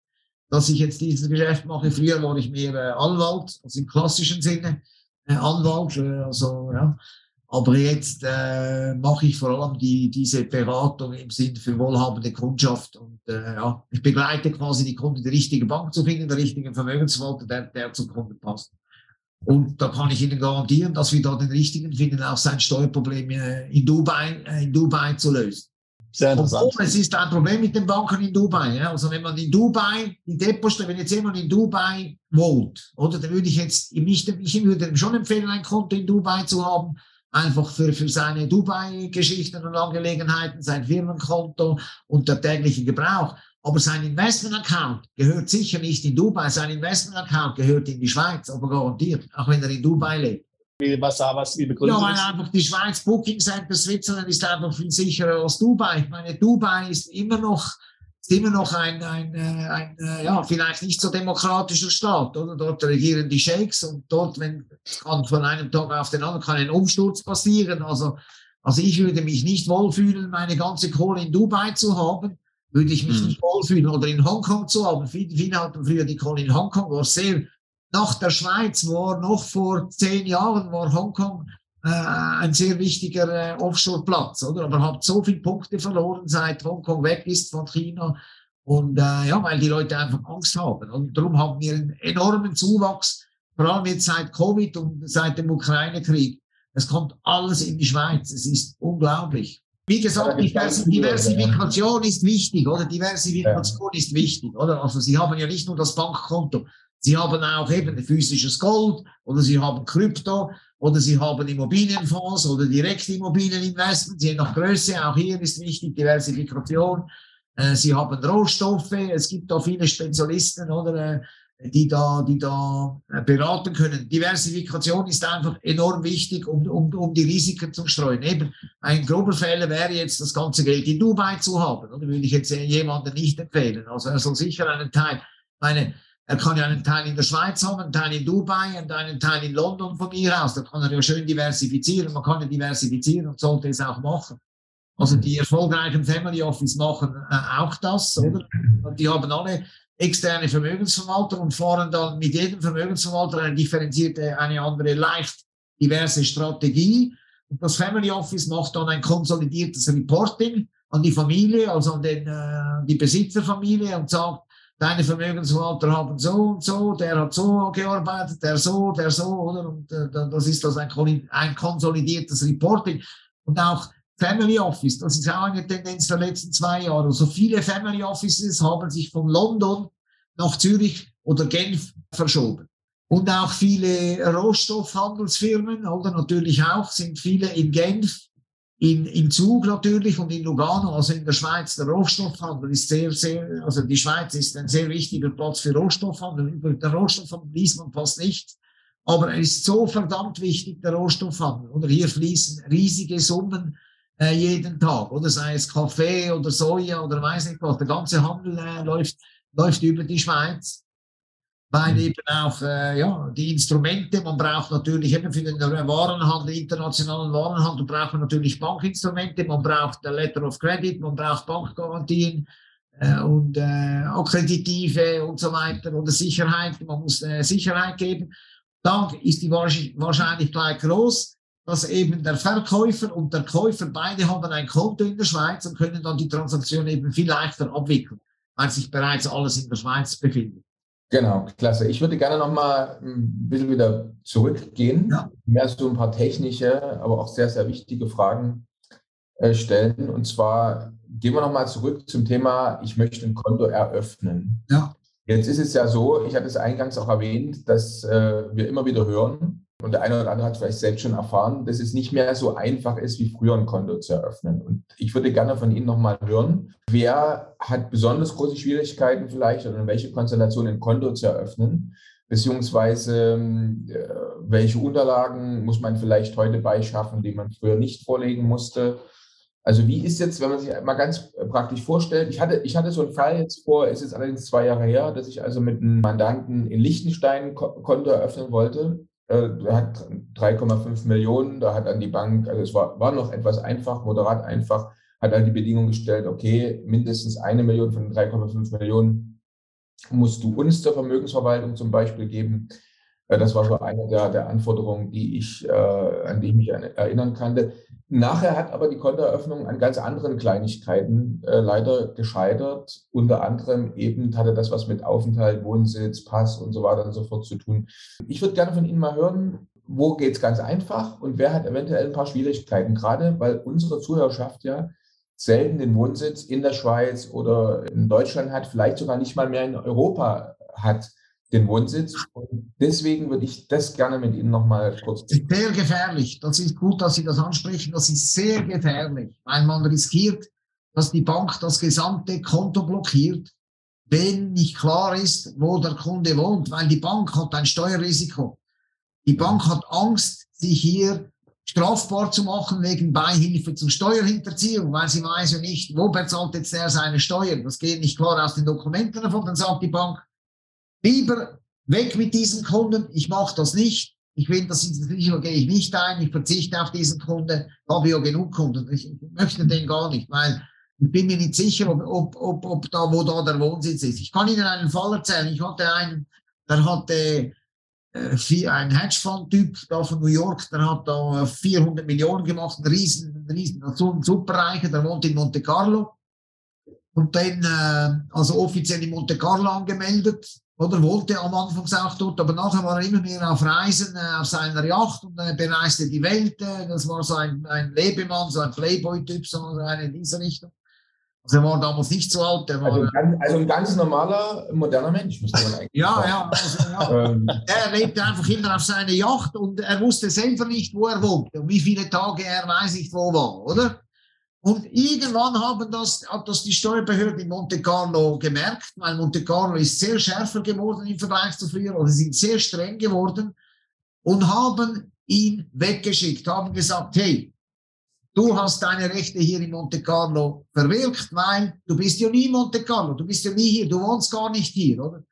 dass ich jetzt dieses Geschäft mache. Früher war ich mehr äh, Anwalt, also im klassischen Sinne äh, Anwalt, äh, also ja. Aber jetzt äh, mache ich vor allem die, diese Beratung im Sinne für wohlhabende Kundschaft und äh, ja, ich begleite quasi die Kunden, die richtige Bank zu finden, der richtige Vermögensverwalter, der, der zum Kunden passt. Und da kann ich Ihnen garantieren, dass wir da den richtigen finden, auch sein Steuerproblem äh, in Dubai, äh, in Dubai zu lösen. Sehr interessant. Obwohl, es ist ein Problem mit den Banken in Dubai. Ja? Also wenn man in Dubai, die Depots, wenn jetzt jemand in Dubai wohnt, oder dann würde ich jetzt nicht, ich würde ihm schon empfehlen, ein Konto in Dubai zu haben, einfach für, für seine Dubai-Geschichten und Angelegenheiten, sein Firmenkonto und der tägliche Gebrauch. Aber sein Investment-Account gehört sicher nicht in Dubai. Sein Investment-Account gehört in die Schweiz, aber garantiert, auch wenn er in Dubai lebt. Was, was, wie begründet Ja, weil einfach die Schweiz Booking Center Switzerland ist einfach viel sicherer als Dubai. Ich meine, Dubai ist immer noch ist immer noch ein, ein, äh, ein, ein äh, ja, vielleicht nicht so demokratischer Staat, oder? Dort regieren die Sheiks und dort, wenn, kann von einem Tag auf den anderen kann ein Umsturz passieren. Also, also ich würde mich nicht wohlfühlen, meine ganze Kohle in Dubai zu haben, würde ich mich hm. nicht wohlfühlen oder in Hongkong zu haben. Viele, viele hatten früher die Kohle in Hongkong, war sehr, nach der Schweiz war noch vor zehn Jahren war Hongkong äh, ein sehr wichtiger äh, Offshore-Platz, oder? Aber hat so viele Punkte verloren, seit Hongkong weg ist von China. Und äh, ja, weil die Leute einfach Angst haben. Und darum haben wir einen enormen Zuwachs, vor allem jetzt seit Covid und seit dem Ukraine-Krieg. Es kommt alles in die Schweiz. Es ist unglaublich. Wie gesagt, Diversifikation ist wichtig, oder? Diversifikation ja. ist wichtig, oder? Also Sie haben ja nicht nur das Bankkonto. Sie haben auch eben physisches Gold oder sie haben Krypto oder sie haben Immobilienfonds oder direkte Immobilieninvestments, je nach Größe. Auch hier ist wichtig Diversifikation. Äh, sie haben Rohstoffe. Es gibt da viele Spezialisten oder äh, die da, die da äh, beraten können. Diversifikation ist einfach enorm wichtig, um, um, um die Risiken zu streuen. Eben ein grober Fehler wäre jetzt, das ganze Geld in Dubai zu haben. Oder würde ich jetzt jemandem nicht empfehlen. Also er soll sicher einen Teil, meine, er kann ja einen Teil in der Schweiz haben, einen Teil in Dubai und einen Teil in London von mir aus. Da kann er ja schön diversifizieren. Man kann ja diversifizieren und sollte es auch machen. Also die erfolgreichen Family Office machen äh, auch das, oder? Die haben alle externe Vermögensverwalter und fahren dann mit jedem Vermögensverwalter eine differenzierte, eine andere, leicht diverse Strategie. Und das Family Office macht dann ein konsolidiertes Reporting an die Familie, also an den, äh, die Besitzerfamilie und sagt, deine Vermögensverwalter haben so und so, der hat so gearbeitet, der so, der so, oder? Und äh, das ist das ein, ein konsolidiertes Reporting. Und auch Family Office, das ist auch eine Tendenz der letzten zwei Jahre. Also viele Family Offices haben sich von London nach Zürich oder Genf verschoben. Und auch viele Rohstoffhandelsfirmen, oder natürlich auch, sind viele in Genf in, in Zug natürlich und in Lugano, also in der Schweiz, der Rohstoffhandel ist sehr, sehr, also die Schweiz ist ein sehr wichtiger Platz für Rohstoffhandel. Über den Rohstoffhandel liest man fast nichts. Aber er ist so verdammt wichtig, der Rohstoffhandel. Oder hier fließen riesige Summen äh, jeden Tag. Oder sei es Kaffee oder Soja oder weiß nicht was. Der ganze Handel äh, läuft, läuft über die Schweiz weil mhm. eben auch äh, ja, die Instrumente, man braucht natürlich eben für den Warenhandel, internationalen Warenhandel, braucht man natürlich Bankinstrumente, man braucht der Letter of Credit, man braucht Bankgarantien äh, und äh, Akkreditive und so weiter oder Sicherheit, man muss äh, Sicherheit geben. Dann ist die Wahrscheinlichkeit groß, dass eben der Verkäufer und der Käufer beide haben ein Konto in der Schweiz und können dann die Transaktion eben viel leichter abwickeln, weil sich bereits alles in der Schweiz befindet. Genau, klasse. Ich würde gerne noch mal ein bisschen wieder zurückgehen, ja. mehr so ein paar technische, aber auch sehr, sehr wichtige Fragen äh, stellen. Und zwar gehen wir noch mal zurück zum Thema, ich möchte ein Konto eröffnen. Ja. Jetzt ist es ja so, ich hatte es eingangs auch erwähnt, dass äh, wir immer wieder hören, und der eine oder andere hat vielleicht selbst schon erfahren, dass es nicht mehr so einfach ist, wie früher ein Konto zu eröffnen. Und ich würde gerne von Ihnen nochmal hören, wer hat besonders große Schwierigkeiten vielleicht oder in welche Konstellation ein Konto zu eröffnen? Beziehungsweise äh, welche Unterlagen muss man vielleicht heute beischaffen, die man früher nicht vorlegen musste? Also wie ist jetzt, wenn man sich mal ganz praktisch vorstellt, ich hatte, ich hatte so einen Fall jetzt vor, ist jetzt allerdings zwei Jahre her, dass ich also mit einem Mandanten in Liechtenstein Konto eröffnen wollte äh, hat 3,5 Millionen, da hat dann die Bank, also es war, war noch etwas einfach, moderat einfach, hat dann die Bedingung gestellt, okay, mindestens eine Million von den 3,5 Millionen musst du uns zur Vermögensverwaltung zum Beispiel geben. Äh, das war so eine der, der Anforderungen, die ich, äh, an die ich mich erinnern kann. Nachher hat aber die Kontoeröffnung an ganz anderen Kleinigkeiten äh, leider gescheitert. Unter anderem eben hatte das was mit Aufenthalt, Wohnsitz, Pass und so weiter und so fort zu tun. Ich würde gerne von Ihnen mal hören, wo geht es ganz einfach und wer hat eventuell ein paar Schwierigkeiten, gerade weil unsere Zuhörerschaft ja selten den Wohnsitz in der Schweiz oder in Deutschland hat, vielleicht sogar nicht mal mehr in Europa hat den Wohnsitz. Und deswegen würde ich das gerne mit Ihnen nochmal kurz. Sehr gefährlich. Das ist gut, dass Sie das ansprechen. Das ist sehr gefährlich, weil man riskiert, dass die Bank das gesamte Konto blockiert, wenn nicht klar ist, wo der Kunde wohnt, weil die Bank hat ein Steuerrisiko. Die Bank hat Angst, sich hier strafbar zu machen wegen Beihilfe zur Steuerhinterziehung, weil sie weiß ja nicht, wo bezahlt jetzt der seine Steuern. Das geht nicht klar aus den Dokumenten davon. Dann sagt die Bank, Lieber weg mit diesen Kunden, ich mache das nicht. Ich finde, das Risiko gehe ich nicht ein, ich verzichte auf diesen Kunden, habe ja genug Kunden. Ich möchte den gar nicht, weil ich bin mir nicht sicher, ob, ob, ob, ob da, wo da der Wohnsitz ist. Ich kann Ihnen einen Fall erzählen. Ich hatte einen, der hatte äh, ein Hedgefonds-Typ da von New York, der hat da 400 Millionen gemacht, ein riesen, ein riesen, so ein Superreicher, der wohnt in Monte Carlo. Und dann, äh, also offiziell in Monte Carlo angemeldet, oder wollte am Anfang auch dort, aber nachher war er immer mehr auf Reisen äh, auf seiner Yacht und äh, bereiste die Welt. Äh, das war so ein, ein Lebemann, so ein Playboy-Typ, so eine in dieser Richtung. Also er war damals nicht so alt. Er war, Also, ein- also ein ganz normaler, moderner Mensch, müsste man eigentlich ja, sagen. ja, also, ja. Ähm, Er lebte einfach immer auf seiner Yacht und er wusste selber nicht, wo er wohnte und wie viele Tage er weiß nicht wo war, oder? Und irgendwann haben das, hat das die Steuerbehörden in Monte Carlo gemerkt, weil Monte Carlo ist sehr schärfer geworden im Vergleich zu früher, oder sind sehr streng geworden und haben ihn weggeschickt, haben gesagt, hey, du hast deine Rechte hier in Monte Carlo verwirkt, weil du bist ja nie in Monte Carlo, du bist ja nie hier, du wohnst gar nicht hier, oder?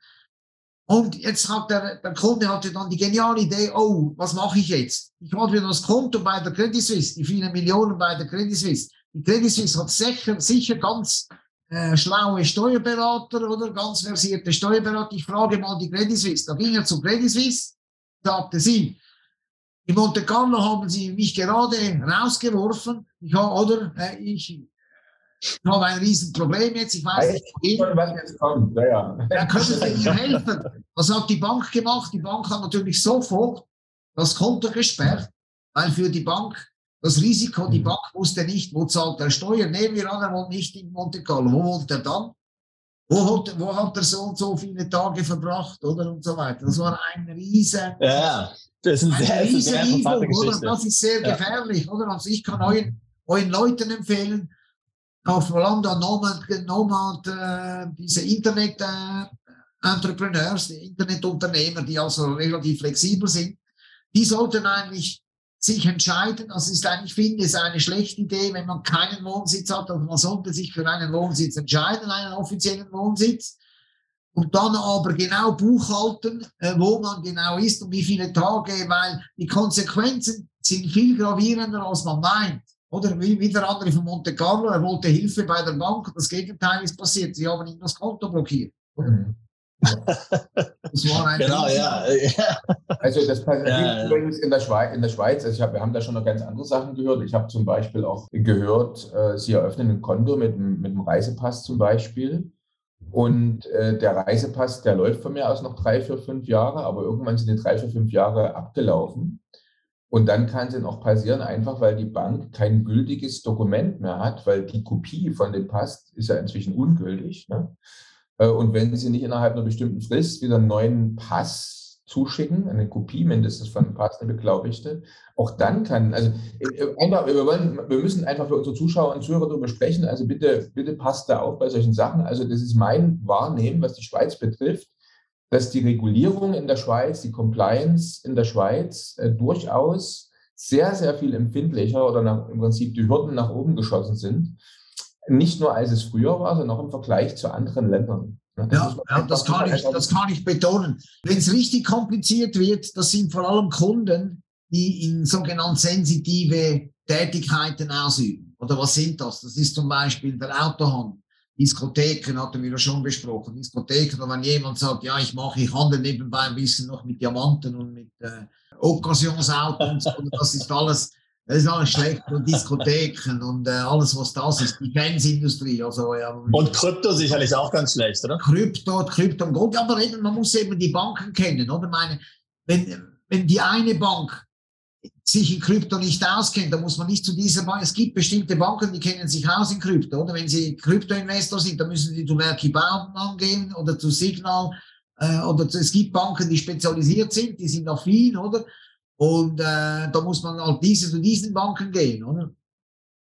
Und jetzt hat der, der Kunde hatte dann die geniale Idee, oh, was mache ich jetzt? Ich habe wieder das Konto bei der Credit Suisse, die vielen Millionen bei der Credit Suisse. Die Credit Suisse hat sicher, sicher ganz äh, schlaue Steuerberater oder ganz versierte Steuerberater. Ich frage mal die Credit Suisse. Da ging er zu Credit Suisse, sagte sie, in Monte Carlo haben sie mich gerade rausgeworfen. Ich habe, oder, äh, ich, ich habe ein Riesenproblem jetzt, ich weiß nicht wohin. jetzt kommt. Ja, ja. Wer könnte mir helfen? Was hat die Bank gemacht? Die Bank hat natürlich sofort das Konto gesperrt, weil für die Bank das Risiko, die Mhm. Bank wusste nicht, wo zahlt er Steuer. Nehmen wir an, er wohnt nicht in Monte Carlo. Wo wohnt er dann? Wo hat, wo hat er so und so viele Tage verbracht, oder? Und so weiter. Das war ein riesen, Ja, das ist, ein eine sehr, sehr riesen Übung, oder? Das ist sehr Ja. gefährlich, oder? Also ich kann euren, euren Leuten empfehlen, auf Lambda Nomad, Nomad äh, diese Internet äh, Entrepreneurs, die Internetunternehmer, die also relativ flexibel sind, die sollten eigentlich sich entscheiden. Also ist eigentlich, ich finde, es eine schlechte Idee, wenn man keinen Wohnsitz hat. Also man sollte sich für einen Wohnsitz entscheiden, einen offiziellen Wohnsitz. Und dann aber genau buchhalten, äh, wo man genau ist und wie viele Tage, weil die Konsequenzen sind viel gravierender, als man meint. Oder wie, wie der andere von Monte Carlo, er wollte Hilfe bei der Bank, das Gegenteil ist passiert. Sie haben ihm das Konto blockiert. Mhm. Genau, ja. ja. Also das passiert Ja, übrigens in der Schweiz. In der Schweiz also hab, wir haben da schon noch ganz andere Sachen gehört. Ich habe zum Beispiel auch gehört, äh, Sie eröffnen ein Konto mit, mit dem Reisepass zum Beispiel. Und äh, der Reisepass, der läuft von mir aus noch drei, vier, fünf Jahre, aber irgendwann sind die drei, vier, fünf Jahre abgelaufen. Und dann kann es dann auch passieren, einfach weil die Bank kein gültiges Dokument mehr hat, weil die Kopie von dem Pass ist ja inzwischen ungültig. Ne? Äh, Und wenn Sie nicht innerhalb einer bestimmten Frist wieder einen neuen Pass zuschicken, eine Kopie mindestens von dem Pass, eine beglaubigte, auch dann kann, also äh, einfach, wir, wollen, wir müssen einfach für unsere Zuschauer und Zuhörer darüber sprechen, also bitte, bitte passt da auf bei solchen Sachen. Also das ist mein Wahrnehmen, was die Schweiz betrifft, dass die Regulierung in der Schweiz, die Compliance in der Schweiz äh, durchaus sehr, sehr viel empfindlicher oder nach, im Prinzip die Hürden nach oben geschossen sind. Nicht nur als es früher war, sondern auch im Vergleich zu anderen Ländern. Ne, Ja, ja das, kann ich, das kann ich betonen. Wenn es richtig kompliziert wird, das sind vor allem Kunden, die in sogenannt sensitive Tätigkeiten ausüben. Oder was sind das? Das ist zum Beispiel der Autohandel. Diskotheken hatten wir ja schon besprochen. Diskotheken, wenn jemand sagt, ja, ich mache, ich handle nebenbei ein bisschen noch mit Diamanten und mit äh, Occasionsautos, das ist alles, das ist alles schlecht. Und Diskotheken und äh, alles, was das ist, die Fansindustrie. Also, ja, Und Krypto sicherlich auch ganz schlecht, oder? Krypto, Krypto und Gold. Aber eben, man muss eben die Banken kennen, oder? Meine, wenn, wenn die eine Bank sich in Krypto nicht auskennt, dann muss man nicht zu dieser Bank. Es gibt bestimmte Banken, die kennen sich aus in Krypto, oder? Wenn sie Krypto-Investor sind, dann müssen sie zu Merky Baumann gehen oder zu Signal. Äh, oder zu, es gibt Banken, die spezialisiert sind, die sind affin, oder? Und äh, da muss man halt diese zu diesen Banken gehen, oder?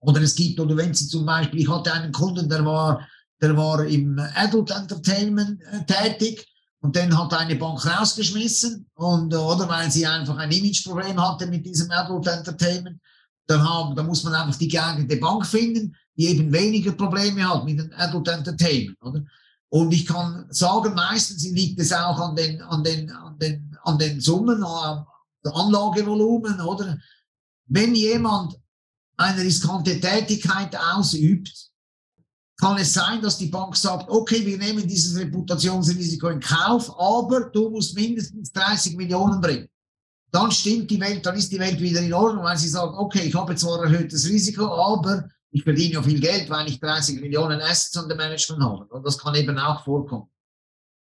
Oder es gibt, oder wenn sie zum Beispiel, ich hatte einen Kunden, der war, der war im Adult Entertainment äh, tätig und den hat eine Bank rausgeschmissen und äh, oder weil sie einfach ein Imageproblem hatte mit diesem Adult Entertainment, dann haben, da muss man einfach die geeignete Bank finden, die eben weniger Probleme hat mit dem Adult Entertainment, oder? Und ich kann sagen, meistens liegt es auch an den, an den, an den, an den Summen, am Anlagevolumen, oder? Wenn jemand eine riskante Tätigkeit ausübt, kann es sein, dass die Bank sagt, okay, wir nehmen dieses Reputationsrisiko in Kauf, aber du musst mindestens 30 Millionen bringen. Dann stimmt die Welt, dann ist die Welt wieder in Ordnung, weil sie sagen, okay, ich habe zwar erhöhtes Risiko, aber ich verdiene ja viel Geld, weil ich 30 Millionen Assets under Management habe. Und das kann eben auch vorkommen.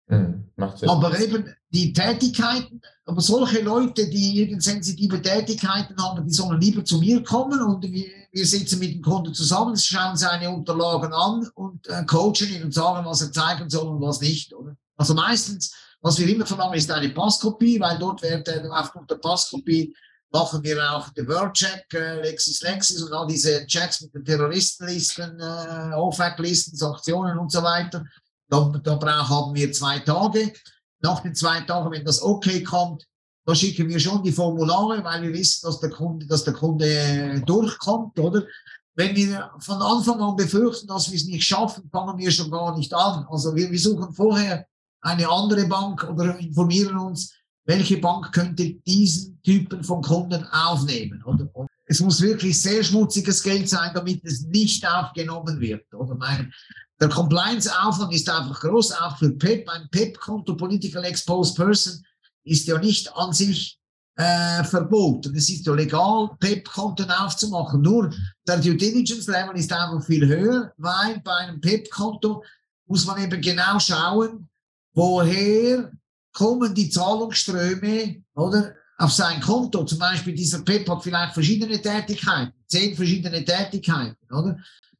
Hm, Sinn. Aber eben die Tätigkeiten, aber solche Leute, die irgend sensitive Tätigkeiten haben, die sollen lieber zu mir kommen und wir, wir sitzen mit dem Kunden zusammen, schauen seine Unterlagen an und äh, coachen ihn und sagen, was er zeigen soll und was nicht. Oder? Also meistens, was wir immer verlangen, ist eine Passkopie, weil dort werden aufgrund der Passkopie machen wir auch den Word-Check, äh, LexisLexis und all diese Checks mit den Terroristenlisten, äh, OFAC-Listen, Sanktionen und so weiter. Da, da haben wir zwei Tage. Nach den zwei Tagen, wenn das okay kommt, da schicken wir schon die Formulare, weil wir wissen, dass der Kunde, dass der Kunde durchkommt, oder? Wenn wir von Anfang an befürchten, dass wir es nicht schaffen, fangen wir schon gar nicht an. Also wir, wir suchen vorher eine andere Bank oder informieren uns, welche Bank könnte diesen Typen von Kunden aufnehmen. Oder? Und es muss wirklich sehr schmutziges Geld sein, damit es nicht aufgenommen wird. Oder mein, der Compliance-Aufwand ist einfach groß, auch für PEP. Ein PEP-Konto, Political Exposed Person, ist ja nicht an sich äh, verboten. Es ist ja legal, PEP-Konten aufzumachen. Nur der Due Diligence-Level ist einfach viel höher, weil bei einem PEP-Konto muss man eben genau schauen, woher kommen die Zahlungsströme oder auf sein Konto. Zum Beispiel dieser PEP hat vielleicht verschiedene Tätigkeiten, zehn verschiedene Tätigkeiten, oder?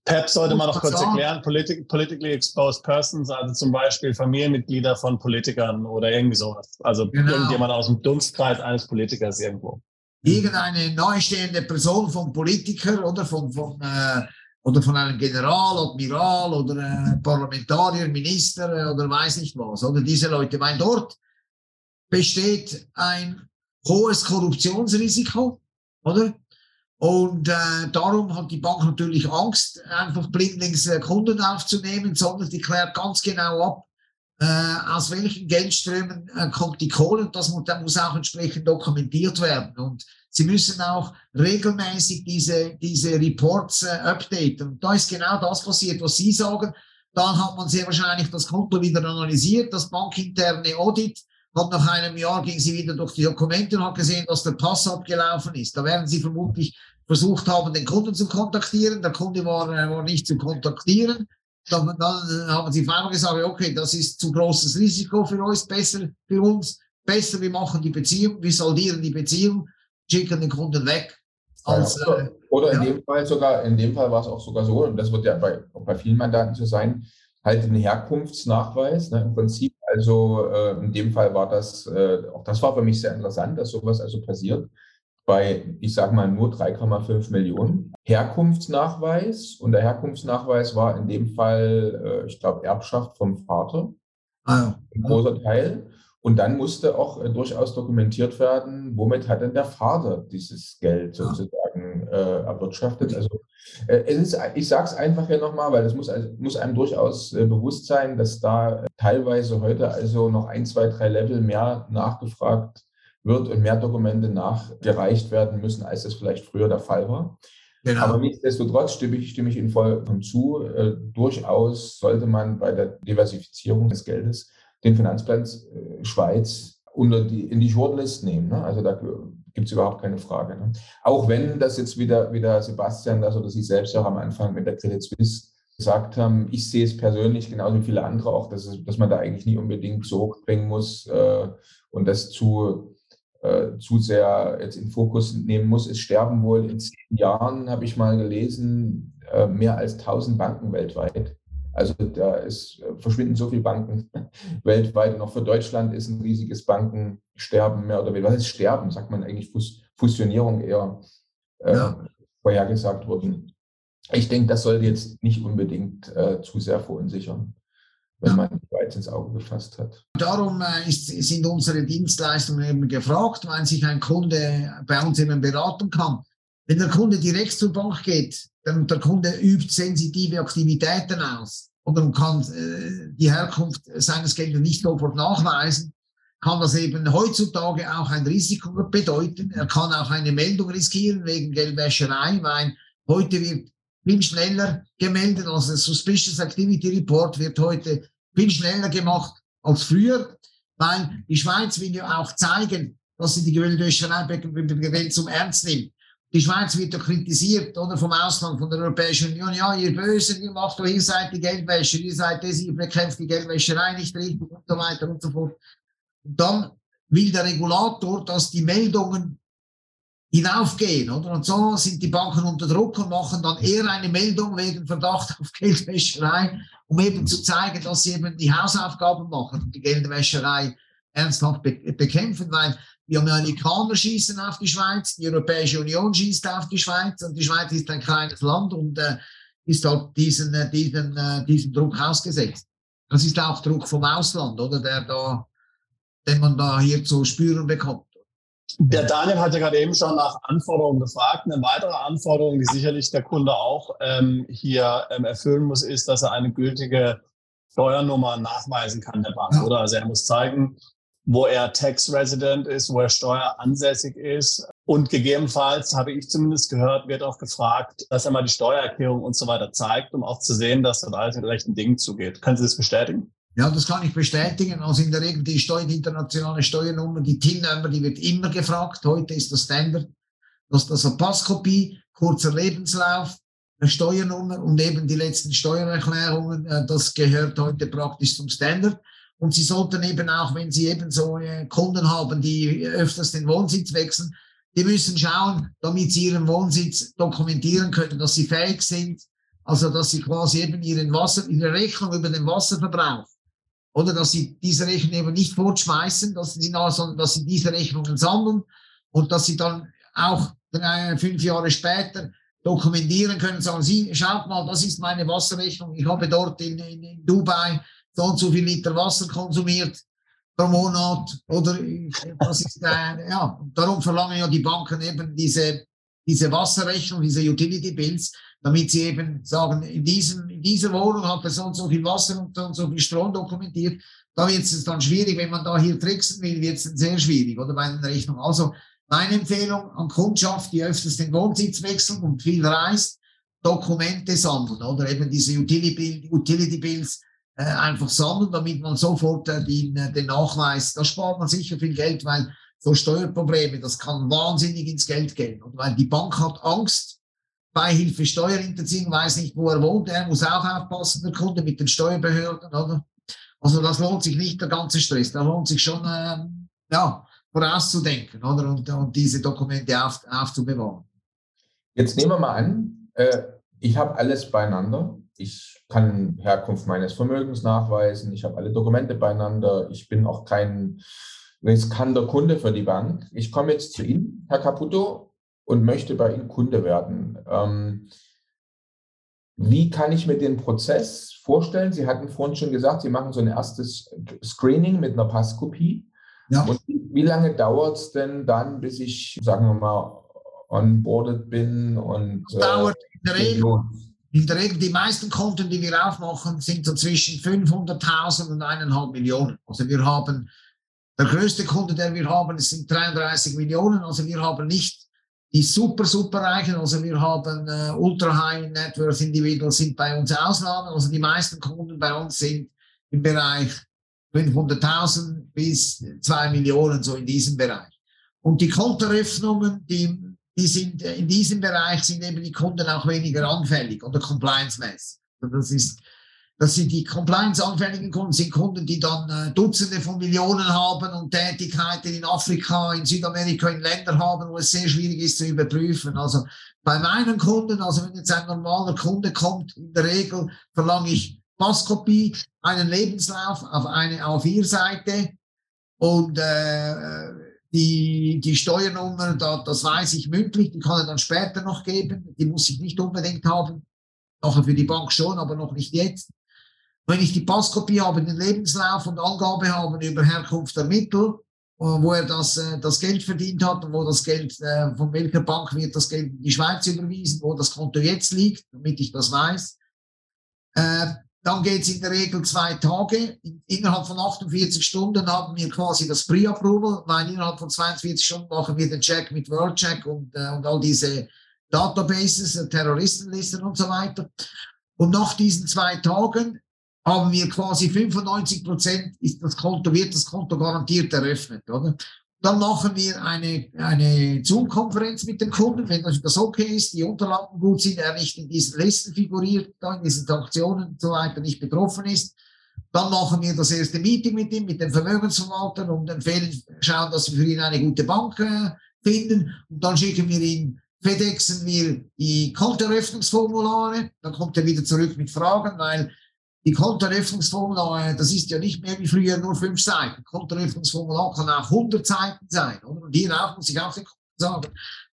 PEP sollte man noch kurz erklären. Politic, politically exposed persons, also zum Beispiel Familienmitglieder von Politikern oder irgendwie sowas. Also genau. irgendjemand aus dem Dunstkreis eines Politikers irgendwo. Irgendeine neustehende Person vom Politiker oder von, von, äh, oder von einem General, Admiral oder äh, Parlamentarier, Minister äh, oder weiß nicht was. Oder diese Leute, weil dort besteht ein hohes Korruptionsrisiko, oder? Und äh, darum hat die Bank natürlich Angst, einfach blindlings äh, Kunden aufzunehmen, sondern die klärt ganz genau ab, äh, aus welchen Geldströmen äh, kommt die Kohle und das muss, das muss auch entsprechend dokumentiert werden. Und sie müssen auch regelmäßig diese, diese Reports äh, updaten. Und da ist genau das passiert, was Sie sagen. Dann hat man sehr wahrscheinlich das Konto wieder analysiert, das bankinterne Audit hat nach einem Jahr ging sie wieder durch die Dokumente und hat gesehen, dass der Pass abgelaufen ist. Da werden sie vermutlich versucht haben, den Kunden zu kontaktieren. Der Kunde war, äh, war nicht zu kontaktieren. Dann, dann haben sie auf einmal gesagt, okay, das ist zu großes Risiko für uns, besser für uns, besser, wir machen die Beziehung, wir saldieren die Beziehung, schicken den Kunden weg. Als, ja, oder, äh, oder in ja. dem Fall sogar, in dem Fall war es auch sogar so, und das wird ja bei, bei vielen Mandanten so sein, halt ein Herkunftsnachweis. Ne, Im Prinzip, also äh, in dem Fall war das, äh, auch das war für mich sehr interessant, dass sowas also passiert. Bei, ich sage mal, nur 3,5 Millionen. Herkunftsnachweis und der Herkunftsnachweis war in dem Fall, äh, ich glaube, Erbschaft vom Vater. Ah, ein großer Teil. Und dann musste auch äh, durchaus dokumentiert werden, womit hat denn der Vater dieses Geld sozusagen äh, erwirtschaftet. Also äh, es ist, ich sage es einfach hier nochmal, weil es muss, also, muss einem durchaus äh, bewusst sein, dass da teilweise heute also noch ein, zwei, drei Level mehr nachgefragt wird und mehr Dokumente nachgereicht werden müssen, als es vielleicht früher der Fall war. Genau. Aber nichtsdestotrotz stimme ich, stimme ich Ihnen vollkommen zu. Äh, durchaus sollte man bei der Diversifizierung des Geldes den Finanzplan äh, Schweiz unter die, in die Shortlist nehmen. Ne? Also da gibt es überhaupt keine Frage. Ne? Auch wenn das jetzt wieder, wieder Sebastian das oder Sie selbst auch am Anfang mit der Credit Suisse gesagt haben, ich sehe es persönlich genauso wie viele andere auch, dass, es, dass man da eigentlich nie unbedingt so hochbringen muss äh, und das zu, äh, zu sehr jetzt in Fokus nehmen muss. Es sterben wohl in zehn Jahren, habe ich mal gelesen, äh, mehr als 1000 Banken weltweit. Also da ist, äh, verschwinden so viele Banken weltweit. Auch für Deutschland ist ein riesiges Bankensterben mehr oder weniger. Was ist Sterben? Sagt man eigentlich Fusionierung eher äh, ja. vorhergesagt worden. Ich denke, das sollte jetzt nicht unbedingt äh, zu sehr verunsichern, wenn man Schweiz ins Auge gefasst hat. Darum äh, ist, sind unsere Dienstleistungen eben gefragt, weil sich ein Kunde bei uns eben beraten kann. Wenn der Kunde direkt zur Bank geht, dann der Kunde übt sensitive Aktivitäten aus und kann äh, die Herkunft seines Geldes nicht sofort nachweisen, kann das eben heutzutage auch ein Risiko bedeuten. Er kann auch eine Meldung riskieren wegen Geldwäscherei, weil heute wird viel schneller gemeldet, also der Suspicious Activity Report wird heute viel schneller gemacht als früher, weil die Schweiz will ja auch zeigen, dass sie die Geldwäscherei zum Ernst nimmt. Die Schweiz wird ja kritisiert oder vom Ausland, von der Europäischen Union. Ja, ihr Bösen, ihr macht doch, ihr seid die Geldwäscher, ihr seid das, ihr bekämpft die Geldwäscherei nicht richtig und so weiter und so fort. Und dann will der Regulator, dass die Meldungen hinaufgehen, oder? Und so sind die Banken unter Druck und machen dann eher eine Meldung wegen Verdacht auf Geldwäscherei, um eben zu zeigen, dass sie eben die Hausaufgaben machen und die Geldwäscherei ernsthaft be bekämpfen, weil die Amerikaner schießen auf die Schweiz, die Europäische Union schießt auf die Schweiz und die Schweiz ist ein kleines Land und äh, ist halt diesen, äh, diesen, äh, diesen Druck ausgesetzt. Das ist auch Druck vom Ausland, oder? Der da, den man da hier zu spüren bekommt. Der Daniel hatte gerade eben schon nach Anforderungen gefragt. Eine weitere Anforderung, die sicherlich der Kunde auch ähm, hier ähm, erfüllen muss, ist, dass er eine gültige Steuernummer nachweisen kann der Bank. Ja. Oder also er muss zeigen, wo er Tax Resident ist, wo er steueransässig ist. Und gegebenenfalls, habe ich zumindest gehört, wird auch gefragt, dass er mal die Steuererklärung und so weiter zeigt, um auch zu sehen, dass das alles mit rechten Dingen zugeht. Können Sie das bestätigen? Ja, das kann ich bestätigen. Also in der Regel die, Steuer, die internationale Steuernummer, die TIN-Nummer, die wird immer gefragt. Heute ist das Standard, dass das eine Passkopie, kurzer Lebenslauf, eine Steuernummer und eben die letzten Steuererklärungen, äh, das gehört heute praktisch zum Standard. Und Sie sollten eben auch, wenn Sie eben so äh, Kunden haben, die öfters den Wohnsitz wechseln, die müssen schauen, damit sie ihren Wohnsitz dokumentieren können, dass sie fähig sind, also dass sie quasi eben ihren Wasser, ihre Rechnung über den Wasserverbrauch oder dass sie diese Rechnung eben nicht fortschmeißen, dass sie, sondern dass sie diese Rechnungen sammeln und dass sie dann auch drei, fünf Jahre später dokumentieren können, sagen Sie, schaut mal, das ist meine Wasserrechnung, ich habe dort in, in, in Dubai so und so viel Liter Wasser konsumiert pro Monat oder das ist äh, ja, darum verlangen ja die Banken eben diese, diese Wasserrechnung, diese Utility Bills, damit sie eben sagen, in, diesem, in dieser Wohnung hat er so und so viel Wasser und so und so viel Strom dokumentiert. Da wird es dann schwierig, wenn man da hier tricksen will, wird es sehr schwierig, oder bei einer Rechnung. Also meine Empfehlung an Kundschaft, die öfters den Wohnsitz wechseln und viel reist, Dokumente sammeln oder eben diese Utility Bills äh, einfach sammeln, damit man sofort äh, den, äh, den Nachweis, da spart man sicher viel Geld, weil so Steuerprobleme, das kann wahnsinnig ins Geld gehen. Und weil die Bank hat Angst, Beihilfe Steuerhinterziehung, weiß nicht, wo er wohnt, er muss auch aufpassen, der Kunde mit den Steuerbehörden, oder? Also das lohnt sich nicht, der ganze Stress. Da lohnt sich schon, ähm, ja, vorauszudenken, oder? Und, und diese Dokumente auf, aufzubewahren. Jetzt nehmen wir mal an, äh, ich habe alles beieinander. Ich kann Herkunft meines Vermögens nachweisen. Ich habe alle Dokumente beieinander. Ich bin auch kein riskanter Kunde für die Bank. Ich komme jetzt zu Ihnen, Herr Caputo, und möchte bei Ihnen Kunde werden. Ähm, wie kann ich mir den Prozess vorstellen? Sie hatten vorhin schon gesagt, Sie machen so ein erstes Screening mit einer Passkopie. Ja. Und wie lange dauert es denn dann, bis ich, sagen wir mal, onboarded bin und äh, dauert der Regel in der Regel, die meisten Konten, die wir aufmachen, sind so zwischen 500.000 und 1,5 Millionen. Also wir haben, der größte Kunde, den wir haben, sind 33 Millionen. Also wir haben nicht die super, super Reichen, also wir haben äh, Ultra High Net Worth Individuals sind bei uns Ausnahmen, also die meisten Kunden bei uns sind im Bereich 500.000 bis 2 Millionen, so in diesem Bereich. Und die Kontoeröffnungen, die, die sind äh, in diesem Bereich sind eben die Kunden auch weniger anfällig oder compliance-mäßig. Also das ist das sind die compliance-anfälligen Kunden, sind Kunden, die dann äh, Dutzende von Millionen haben und Tätigkeiten in Afrika, in Südamerika, in Ländern haben, wo es sehr schwierig ist zu überprüfen. Also bei meinen Kunden, also wenn jetzt ein normaler Kunde kommt, in der Regel verlange ich Passkopie, einen Lebenslauf auf eine auf vier Seite und äh, die, die Steuernummer, da, das weiß ich mündlich, die kann er dann später noch geben, die muss ich nicht unbedingt haben. Nachher für die Bank schon, aber noch nicht jetzt. Wenn ich die Passkopie habe, den Lebenslauf und Angabe habe über Herkunft der Mittel, äh, wo er das, äh, das Geld verdient hat und wo das Geld, äh, von welcher Bank wird das Geld in die Schweiz überwiesen, wo das Konto jetzt liegt, damit ich das weiß. Dann geht es in der Regel zwei Tage. Innerhalb von 48 Stunden haben wir quasi das Pre-Approval, weil innerhalb von 42 Stunden machen wir den Check mit WorldCheck und, und all diese Databases, Terroristenlisten und so weiter. Und nach diesen zwei Tagen haben wir quasi 95 Prozent wird das Konto garantiert eröffnet, oder? Dann machen wir eine, eine Zoom-Konferenz mit dem Kunden, wenn das okay ist, die Unterlagen gut sind, er nicht in diesen Listen figuriert, in diesen Transaktionen und so weiter nicht betroffen ist. Dann machen wir das erste Meeting mit ihm, mit dem Vermögensverwalter und empfehlen, schauen, dass wir für ihn eine gute Bank äh, finden und dann schicken wir ihn, FedExen wir die Kontoeröffnungsformulare, dann kommt er wieder zurück mit Fragen, weil die Kontoeröffnungsformulare, das ist ja nicht mehr wie früher nur fünf Seiten. Kontoeröffnungsformular kann auch 100 Seiten sein. Oder? Und hierauf muss ich auch sagen,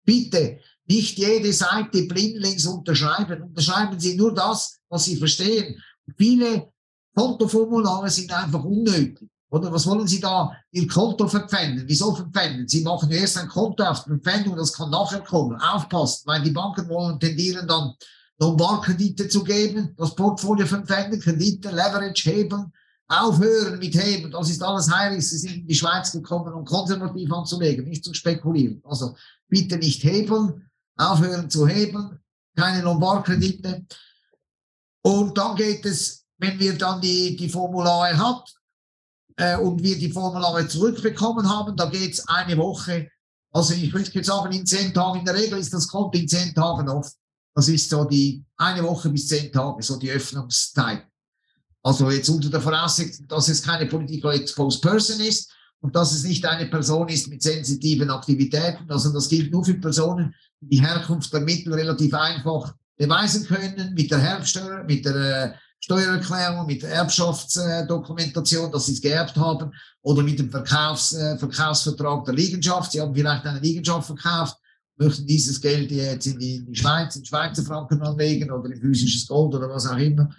bitte nicht jede Seite blindlings unterschreiben. Unterschreiben Sie nur das, was Sie verstehen. Viele Kontoformulare sind einfach unnötig. Oder was wollen Sie da Ihr Konto verpfänden? Wieso verpfänden? Sie machen erst ein Konto auf Verpfändung, das kann nachher kommen. Aufpassen, weil die Banken wollen tendieren dann Lombardkredite zu geben, das Portfolio verpfänden, Kredite, Leverage heben, aufhören mit heben. Das ist alles heilig. Sie sind in die Schweiz gekommen, um konservativ anzulegen, nicht zu spekulieren. Also bitte nicht heben, aufhören zu heben, keine Lombardkredite. Und dann geht es, wenn wir dann die, die Formulare haben äh, und wir die Formulare zurückbekommen haben, da geht es eine Woche. Also ich würde jetzt sagen, in zehn Tagen, in der Regel ist das Konto in zehn Tagen offen. Das ist so die eine Woche bis zehn Tage, so die Öffnungszeit. Also jetzt unter der Voraussetzung, dass es keine political exposed person ist und dass es nicht eine Person ist mit sensitiven Aktivitäten. Also das gilt nur für Personen, die die Herkunft der Mittel relativ einfach beweisen können, mit der Erbsteuer, mit der äh, Steuererklärung, mit der Erbschaftsdokumentation, dass sie es geerbt haben, oder mit dem Verkaufs, äh, Verkaufsvertrag der Liegenschaft. Sie haben vielleicht eine Liegenschaft verkauft möchten dieses Geld jetzt in die, Schweiz, in Schweizer Franken anlegen oder in physisches Gold oder was auch immer.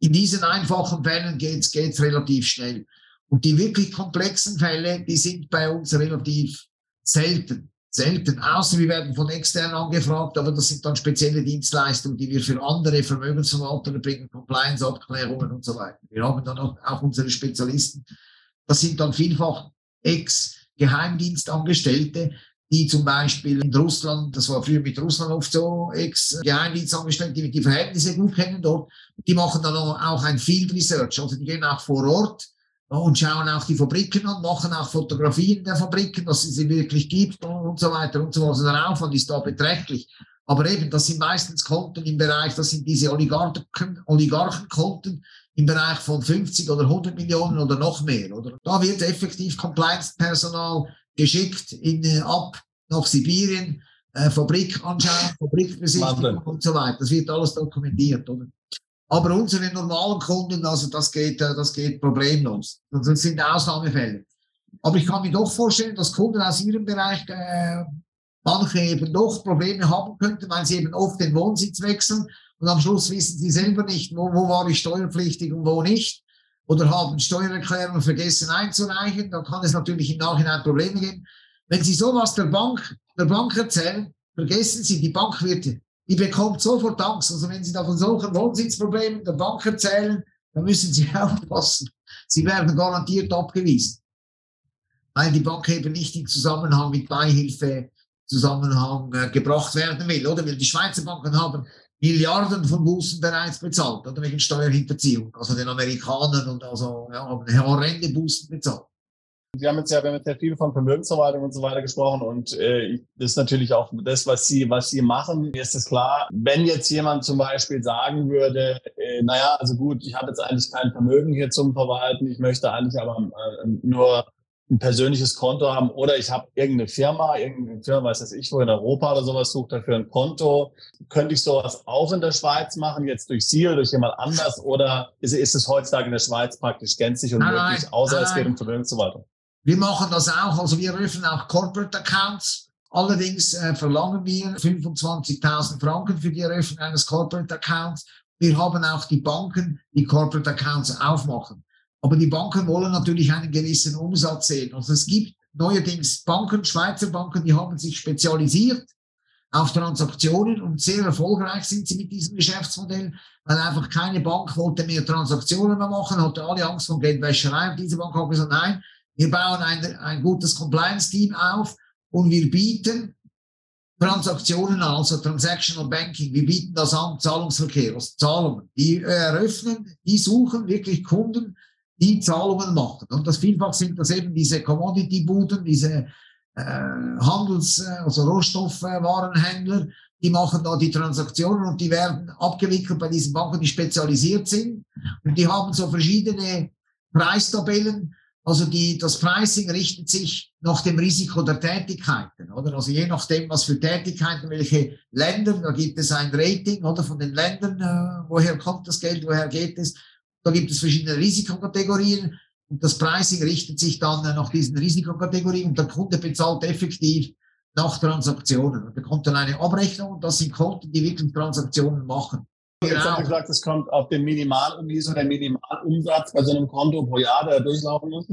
In diesen einfachen Fällen geht's geht's relativ schnell. Und die wirklich komplexen Fälle, die sind bei uns relativ selten. Selten. Außer wir werden von extern angefragt, aber das sind dann spezielle Dienstleistungen, die wir für andere Vermögensverwalter bringen, Compliance-Abklärungen und so weiter. Wir haben dann auch, auch unsere Spezialisten. Das sind dann vielfach Ex-Geheimdienstangestellte, die zum Beispiel in Russland, das war früher mit Russland oft so, Ex-Geheimdienstangestellte, die die Verhältnisse gut kennen dort, die machen dann auch ein Field Research, also die gehen auch vor Ort und schauen auch die Fabriken an, machen auch Fotografien der Fabriken, dass es sie wirklich gibt und so weiter und so fort. Also der Aufwand ist da beträchtlich. Aber eben, das sind meistens Konten im Bereich, das sind diese Oligarchen, Oligarchenkonten im Bereich von 50 oder 100 Millionen oder noch mehr. Oder da wird effektiv Compliance-Personal geschickt in, äh, ab nach Sibirien, äh, Fabrik anschauen, Fabrikbesichtigung und so weiter. Das wird alles dokumentiert, oder? Aber unsere normalen Kunden, also das geht, äh, das geht problemlos. Das sind Ausnahmefälle. Aber ich kann mir doch vorstellen, dass Kunden aus ihrem Bereich äh, manche eben doch Probleme haben könnten, weil sie eben oft den Wohnsitz wechseln und am Schluss wissen sie selber nicht, wo, wo war ich steuerpflichtig und wo nicht oder haben Steuererklärungen vergessen einzureichen, dann kann es natürlich im Nachhinein Probleme geben. Wenn Sie sowas der Bank, der Bank erzählen, vergessen Sie, die Bank wird, die bekommt sofort Angst. Also wenn Sie da von solchen Wohnsitzproblemen der Bank erzählen, dann müssen Sie aufpassen. Sie werden garantiert abgewiesen. Weil die Bank eben nicht in Zusammenhang mit Beihilfe Zusammenhang äh, gebracht werden will, oder? Weil die Schweizer Banken haben Milliarden von Bußen bereits bezahlt, oder wegen Steuerhinterziehung. Also den Amerikanern und also ja, horrende Bußen bezahlt. Sie haben jetzt ja, wir haben jetzt viel von Vermögensverwaltung und so weiter gesprochen und äh, das ist natürlich auch das, was Sie, was Sie machen. Mir ist es klar, wenn jetzt jemand zum Beispiel sagen würde, äh, naja, also gut, ich habe jetzt eigentlich kein Vermögen hier zum Verwalten, ich möchte eigentlich aber äh, nur ein persönliches Konto haben oder ich habe irgendeine Firma, irgendeine Firma, weiß das ich, wo in Europa oder sowas sucht dafür ein Konto. Könnte ich sowas auch in der Schweiz machen, jetzt durch Sie oder durch jemand anders oder ist, ist es heutzutage in der Schweiz praktisch gänzlich unmöglich, außer nein. es geht um Vermögensverwaltung? Wir machen das auch, also wir öffnen auch Corporate Accounts. Allerdings äh, verlangen wir 25.000 Franken für die Eröffnung eines Corporate Accounts. Wir haben auch die Banken, die Corporate Accounts aufmachen. Aber die Banken wollen natürlich einen gewissen Umsatz sehen. Also es gibt neuerdings Banken, Schweizer Banken, die haben sich spezialisiert auf Transaktionen und sehr erfolgreich sind sie mit diesem Geschäftsmodell, weil einfach keine Bank wollte mehr Transaktionen mehr machen, hatte alle Angst vor Geldwäscherei und diese Bank hat gesagt, nein, wir bauen ein, ein gutes Compliance-Team auf und wir bieten Transaktionen an, also Transactional Banking. Wir bieten das an, Zahlungsverkehr, also Zahlungen. Die eröffnen, die suchen wirklich Kunden, die Zahlungen machen. Und das vielfach sind das eben diese Commodity-Buden, diese äh, Handels-, äh, also Rohstoffwarenhändler, die machen da die Transaktionen und die werden abgewickelt bei diesen Banken, die spezialisiert sind. Und die haben so verschiedene Preistabellen, Also die, das Pricing richtet sich nach dem Risiko der Tätigkeiten, oder? Also je nachdem, was für Tätigkeiten, welche Länder, da gibt es ein Rating, oder? Von den Ländern, äh, woher kommt das Geld, woher geht es? Da gibt es verschiedene Risikokategorien und das Pricing richtet sich dann nach diesen Risikokategorien und der Kunde bezahlt effektiv nach Transaktionen. Und bekommt dann eine Abrechnung und das sind Konten, die wirklich Transaktionen machen. Jetzt genau. haben gesagt, es kommt auf den Minimalumsatz oder Minimalumsatz bei so einem Konto pro Jahr, der durchlaufen muss.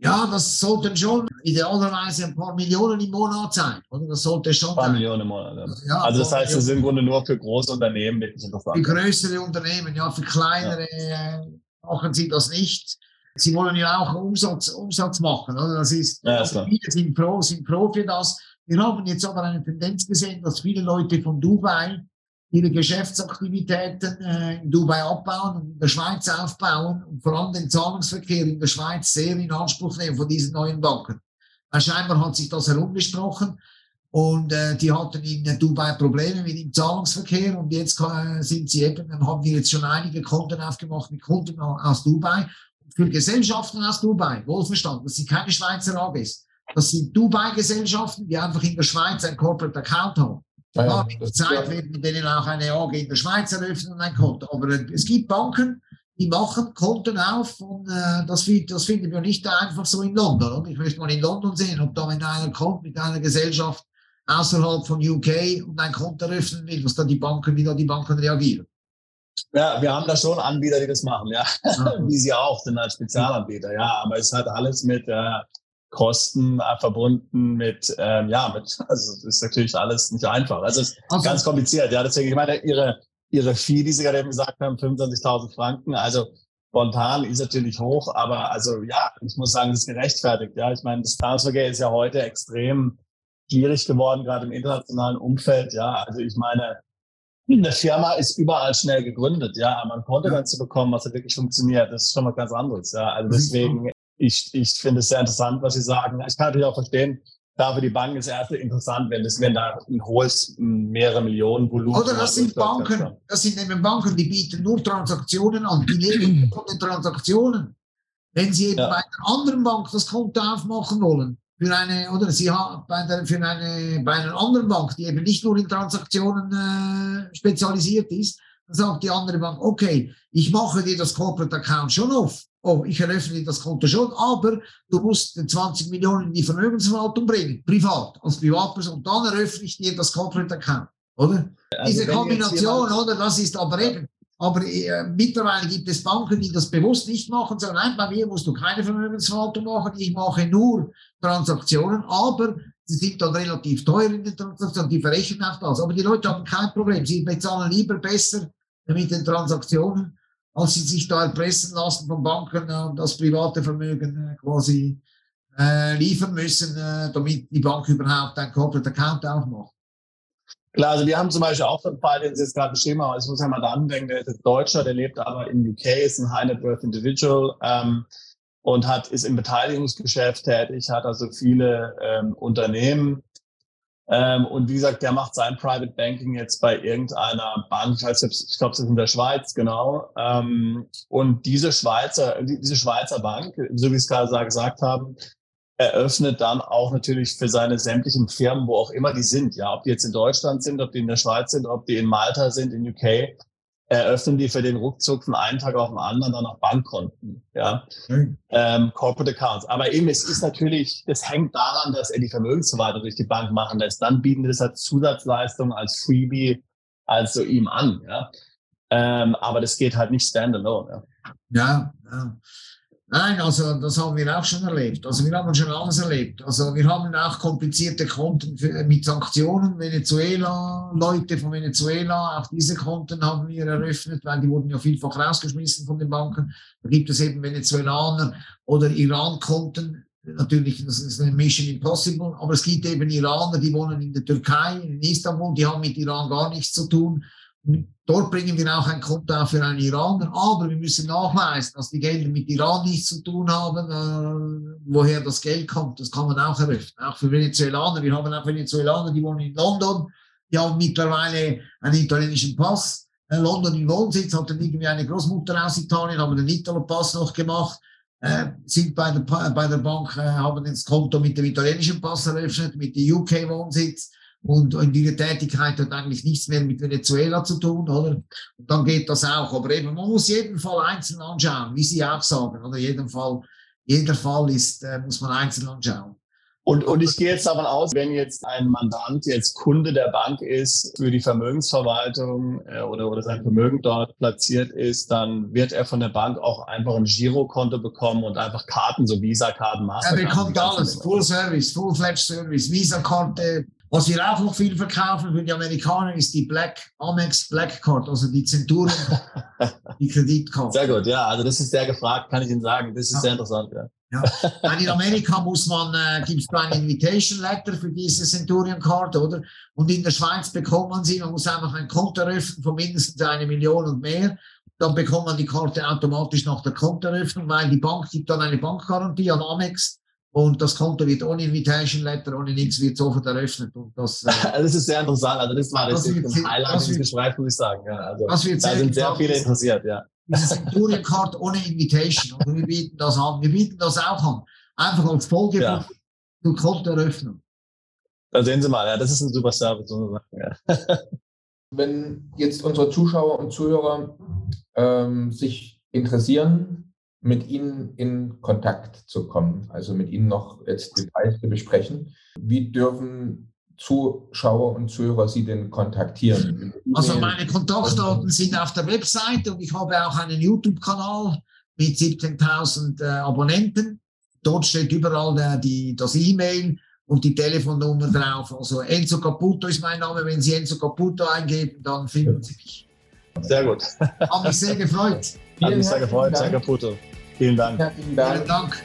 Ja, das sollten schon idealerweise ein paar Millionen im Monat sein. Oder? Das sollte schon. Ein paar sein. Millionen im Monat. Ja. also das heißt, es ist im Grunde nur für große Unternehmen wirklich interessant. Für größere Unternehmen, ja, für kleinere ja. Äh, machen sie das nicht. Sie wollen ja auch Umsatz, Umsatz machen. Oder? Das ist, ja, also viele sind pro, sind pro für das. Wir haben jetzt aber eine Tendenz gesehen, dass viele Leute von Dubai ihre Geschäftsaktivitäten äh, in Dubai abbauen und in der Schweiz aufbauen und vor allem den Zahlungsverkehr in der Schweiz sehr in Anspruch nehmen von diesen neuen Banken. Scheinbar hat sich das herumgesprochen und äh, die hatten in Dubai Probleme mit dem Zahlungsverkehr und jetzt äh, sind sie eben, haben wir jetzt schon einige Konten aufgemacht mit Kunden aus Dubai. Für Gesellschaften aus Dubai, wohlverstanden, das sind keine Schweizer AGs. Das sind Dubai-Gesellschaften, die einfach in der Schweiz ein Corporate Account haben. Ja, ja, mit der Zeit ja. werden wir denen auch eine AG in der Schweiz eröffnen und ein Konto. Aber äh, es gibt Banken, die machen Konten auf und äh, das, das finden wir nicht einfach so in London. Und ich möchte mal in London sehen, ob da wenn einer kommt mit einer Gesellschaft außerhalb von UK und ein Konto eröffnen will, was da die Banken, wie da die Banken reagieren. Ja, wir haben da schon Anbieter, die das machen, ja. Wie sie auch sind als Spezialanbieter, ja. Aber es hat alles mit äh, Kosten verbunden mit, ähm, ja, mit, also es ist natürlich alles nicht einfach. Also es ist okay. ganz kompliziert, ja. Deswegen, ich meine, ihre, ihre Fee, die Sie gerade eben gesagt haben, 25.000 Franken, also spontan ist natürlich hoch, aber also ja, ich muss sagen, das ist gerechtfertigt. Ja, ich meine, das Zahlungsverkehr ist ja heute extrem schwierig geworden, gerade im internationalen Umfeld. Ja, also ich meine, eine Firma ist überall schnell gegründet, ja, aber ein Konto dann zu bekommen, was wirklich funktioniert, das ist schon mal ganz anderes. Ja, also deswegen ich, ich finde es sehr interessant, was Sie sagen. Ich kann natürlich auch verstehen, da für die Banken ist erst interessant, wenn, das, wenn da ein hohes, mehrere Millionen Volumen. Oder das sind Banken, das sind eben Banken, die bieten nur Transaktionen an, die leben von den Transaktionen. Wenn Sie eben ja. bei einer anderen Bank das Konto aufmachen wollen, für eine, oder Sie haben bei, der, für eine, bei einer anderen Bank, die eben nicht nur in Transaktionen äh, spezialisiert ist, dann sagt die andere Bank, okay, ich mache dir das Corporate Account schon auf, oh, ich eröffne das Konto schon, aber du musst 20 Millionen in die Vermögensverwaltung bringen, privat, als Privatperson, dann eröffne ich dir das Corporate Account, oder? Also Diese Kombination, oder, das ist aber eben, aber äh, mittlerweile gibt es Banken, die das bewusst nicht machen, sagen, nein, bei mir musst du keine Vermögensverwaltung machen, ich mache nur Transaktionen, aber sie sind dann relativ teuer in den Transaktionen, die verrechnen auch das. Aber die Leute haben kein Problem, sie bezahlen lieber besser mit den Transaktionen, als sie sich da erpressen lassen von Banken und das private Vermögen äh, quasi äh, liefern müssen, äh, damit die Bank überhaupt ein Corporate Account aufmacht. Klar, also wir haben zum Beispiel auch einen Fall, den Sie jetzt gerade beschrieben haben, also ich muss ja mal da andenken, der ist Deutscher, der lebt aber in UK, ist ein High Net Worth Individual ähm, und hat, ist im Beteiligungsgeschäft tätig, hat also viele ähm, Unternehmen, ähm, und wie gesagt, der macht sein Private Banking jetzt bei irgendeiner Bank, ich, glaube, es ist in der Schweiz, genau. Ähm, und diese Schweizer, diese Schweizer Bank, so wie es gerade gesagt haben, eröffnet dann auch natürlich für seine sämtlichen Firmen, wo auch immer die sind, ja, ob die jetzt in Deutschland sind, ob die in der Schweiz sind, ob die in Malta sind, in UK, eröffnen die für den Ruckzuck von einem Tag auf den anderen dann auch Bankkonten, ja, mhm. ähm, Corporate Accounts. Aber eben, es ist natürlich, es hängt daran, dass er die Vermögensverwaltung durch die Bank machen lässt. Dann bieten die das als Zusatzleistung, als Freebie, also ihm an, ja. Ähm, aber das geht halt nicht standalone, ja. Ja, ja. Nein, also das haben wir auch schon erlebt. Also wir haben schon alles erlebt. Also wir haben auch komplizierte Konten für, mit Sanktionen. Venezuela, Leute von Venezuela, auch diese Konten haben wir eröffnet, weil die wurden ja vielfach rausgeschmissen von den Banken. Da gibt es eben Venezuelaner oder Iran-Konten. Natürlich, das ist eine Mission Impossible, aber es gibt eben Iraner, die wohnen in der Türkei, in Istanbul, die haben mit Iran gar nichts zu tun. Dort bringen wir auch ein Konto auf für einen Iraner, aber wir müssen nachweisen, dass die Gelder mit Iran nichts zu tun haben, äh, woher das Geld kommt. Das kann man auch eröffnen. Auch für Venezuelaner. Wir haben auch Venezuelaner, die wohnen in London, die haben mittlerweile einen italienischen Pass. Äh, London im Wohnsitz, hat dann irgendwie eine Großmutter aus Italien, haben den Italo-Pass noch gemacht. äh, sind bei der, bei der Bank, äh, haben das Konto mit dem italienischen Pass eröffnet, mit dem UK-Wohnsitz und in ihre Tätigkeit hat eigentlich nichts mehr mit Venezuela zu tun, oder? Und dann geht das auch. Aber eben, man muss jeden Fall einzeln anschauen, wie Sie auch sagen, oder? Jeden Fall, jeder Fall ist, äh, muss man einzeln anschauen. Und, und ich gehe jetzt davon aus, wenn jetzt ein Mandant jetzt Kunde der Bank ist für die Vermögensverwaltung äh, oder, oder sein Vermögen dort platziert ist, dann wird er von der Bank auch einfach ein Girokonto bekommen und einfach Karten, so Visa-Karten, Masterkarten. Er bekommt alles, Full Service, Full-Fledged Service, Visa-Karte. Was wir auch noch viel verkaufen für die Amerikaner ist die Black Amex Black Card, also die Centurion, die Kreditkarte. Sehr gut, ja, also das ist sehr gefragt, kann ich Ihnen sagen. Das ist ja. sehr interessant, ja. Ja. in Amerika muss man, äh, gibt es da ein Invitation Letter für diese Centurion Card, oder? Und in der Schweiz bekommt man sie, man muss einfach ein Konto eröffnen von mindestens eine Million und mehr. Dann bekommt man die Karte automatisch nach der Kontoeröffnung, weil die Bank gibt dann eine Bankgarantie an Amex und das Konto wird ohne Invitation Letter, ohne nichts, wird sofort eröffnet. Und das, äh, das ist sehr interessant. Also das war das, das ein Highlight des Gesprächs, muss ich sagen. Ja, also, da sind sehr viele interessiert, ja diese Centurion Card ohne Invitation. Und wir bieten das an. Wir bieten das auch an. Einfach als Folge ja. zur Kontoeröffnung. Da sehen Sie mal, ja, das ist ein super Service. Ja. Wenn jetzt unsere Zuschauer und Zuhörer ähm, sich interessieren, mit Ihnen in Kontakt zu kommen, also mit Ihnen noch jetzt Details zu besprechen, wie dürfen Zuschauer und Zuhörer Sie denn kontaktieren? Also meine Kontaktdaten sind auf der Webseite und ich habe auch einen YouTube-Kanal mit 17.000 äh, Abonnenten. Dort steht überall der, die, das E-Mail und die Telefonnummer drauf. Also Enzo Caputo ist mein Name. Wenn Sie Enzo Caputo eingeben, dann finden Sie mich. Sehr gut. Hat mich sehr gefreut. Hat mich sehr gefreut, Herr Caputo. Vielen Dank. Herzlichen Dank. Vielen Dank.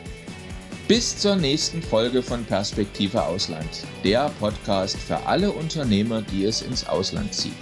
Bis zur nächsten Folge von Perspektive Ausland, der Podcast für alle Unternehmer, die es ins Ausland zieht.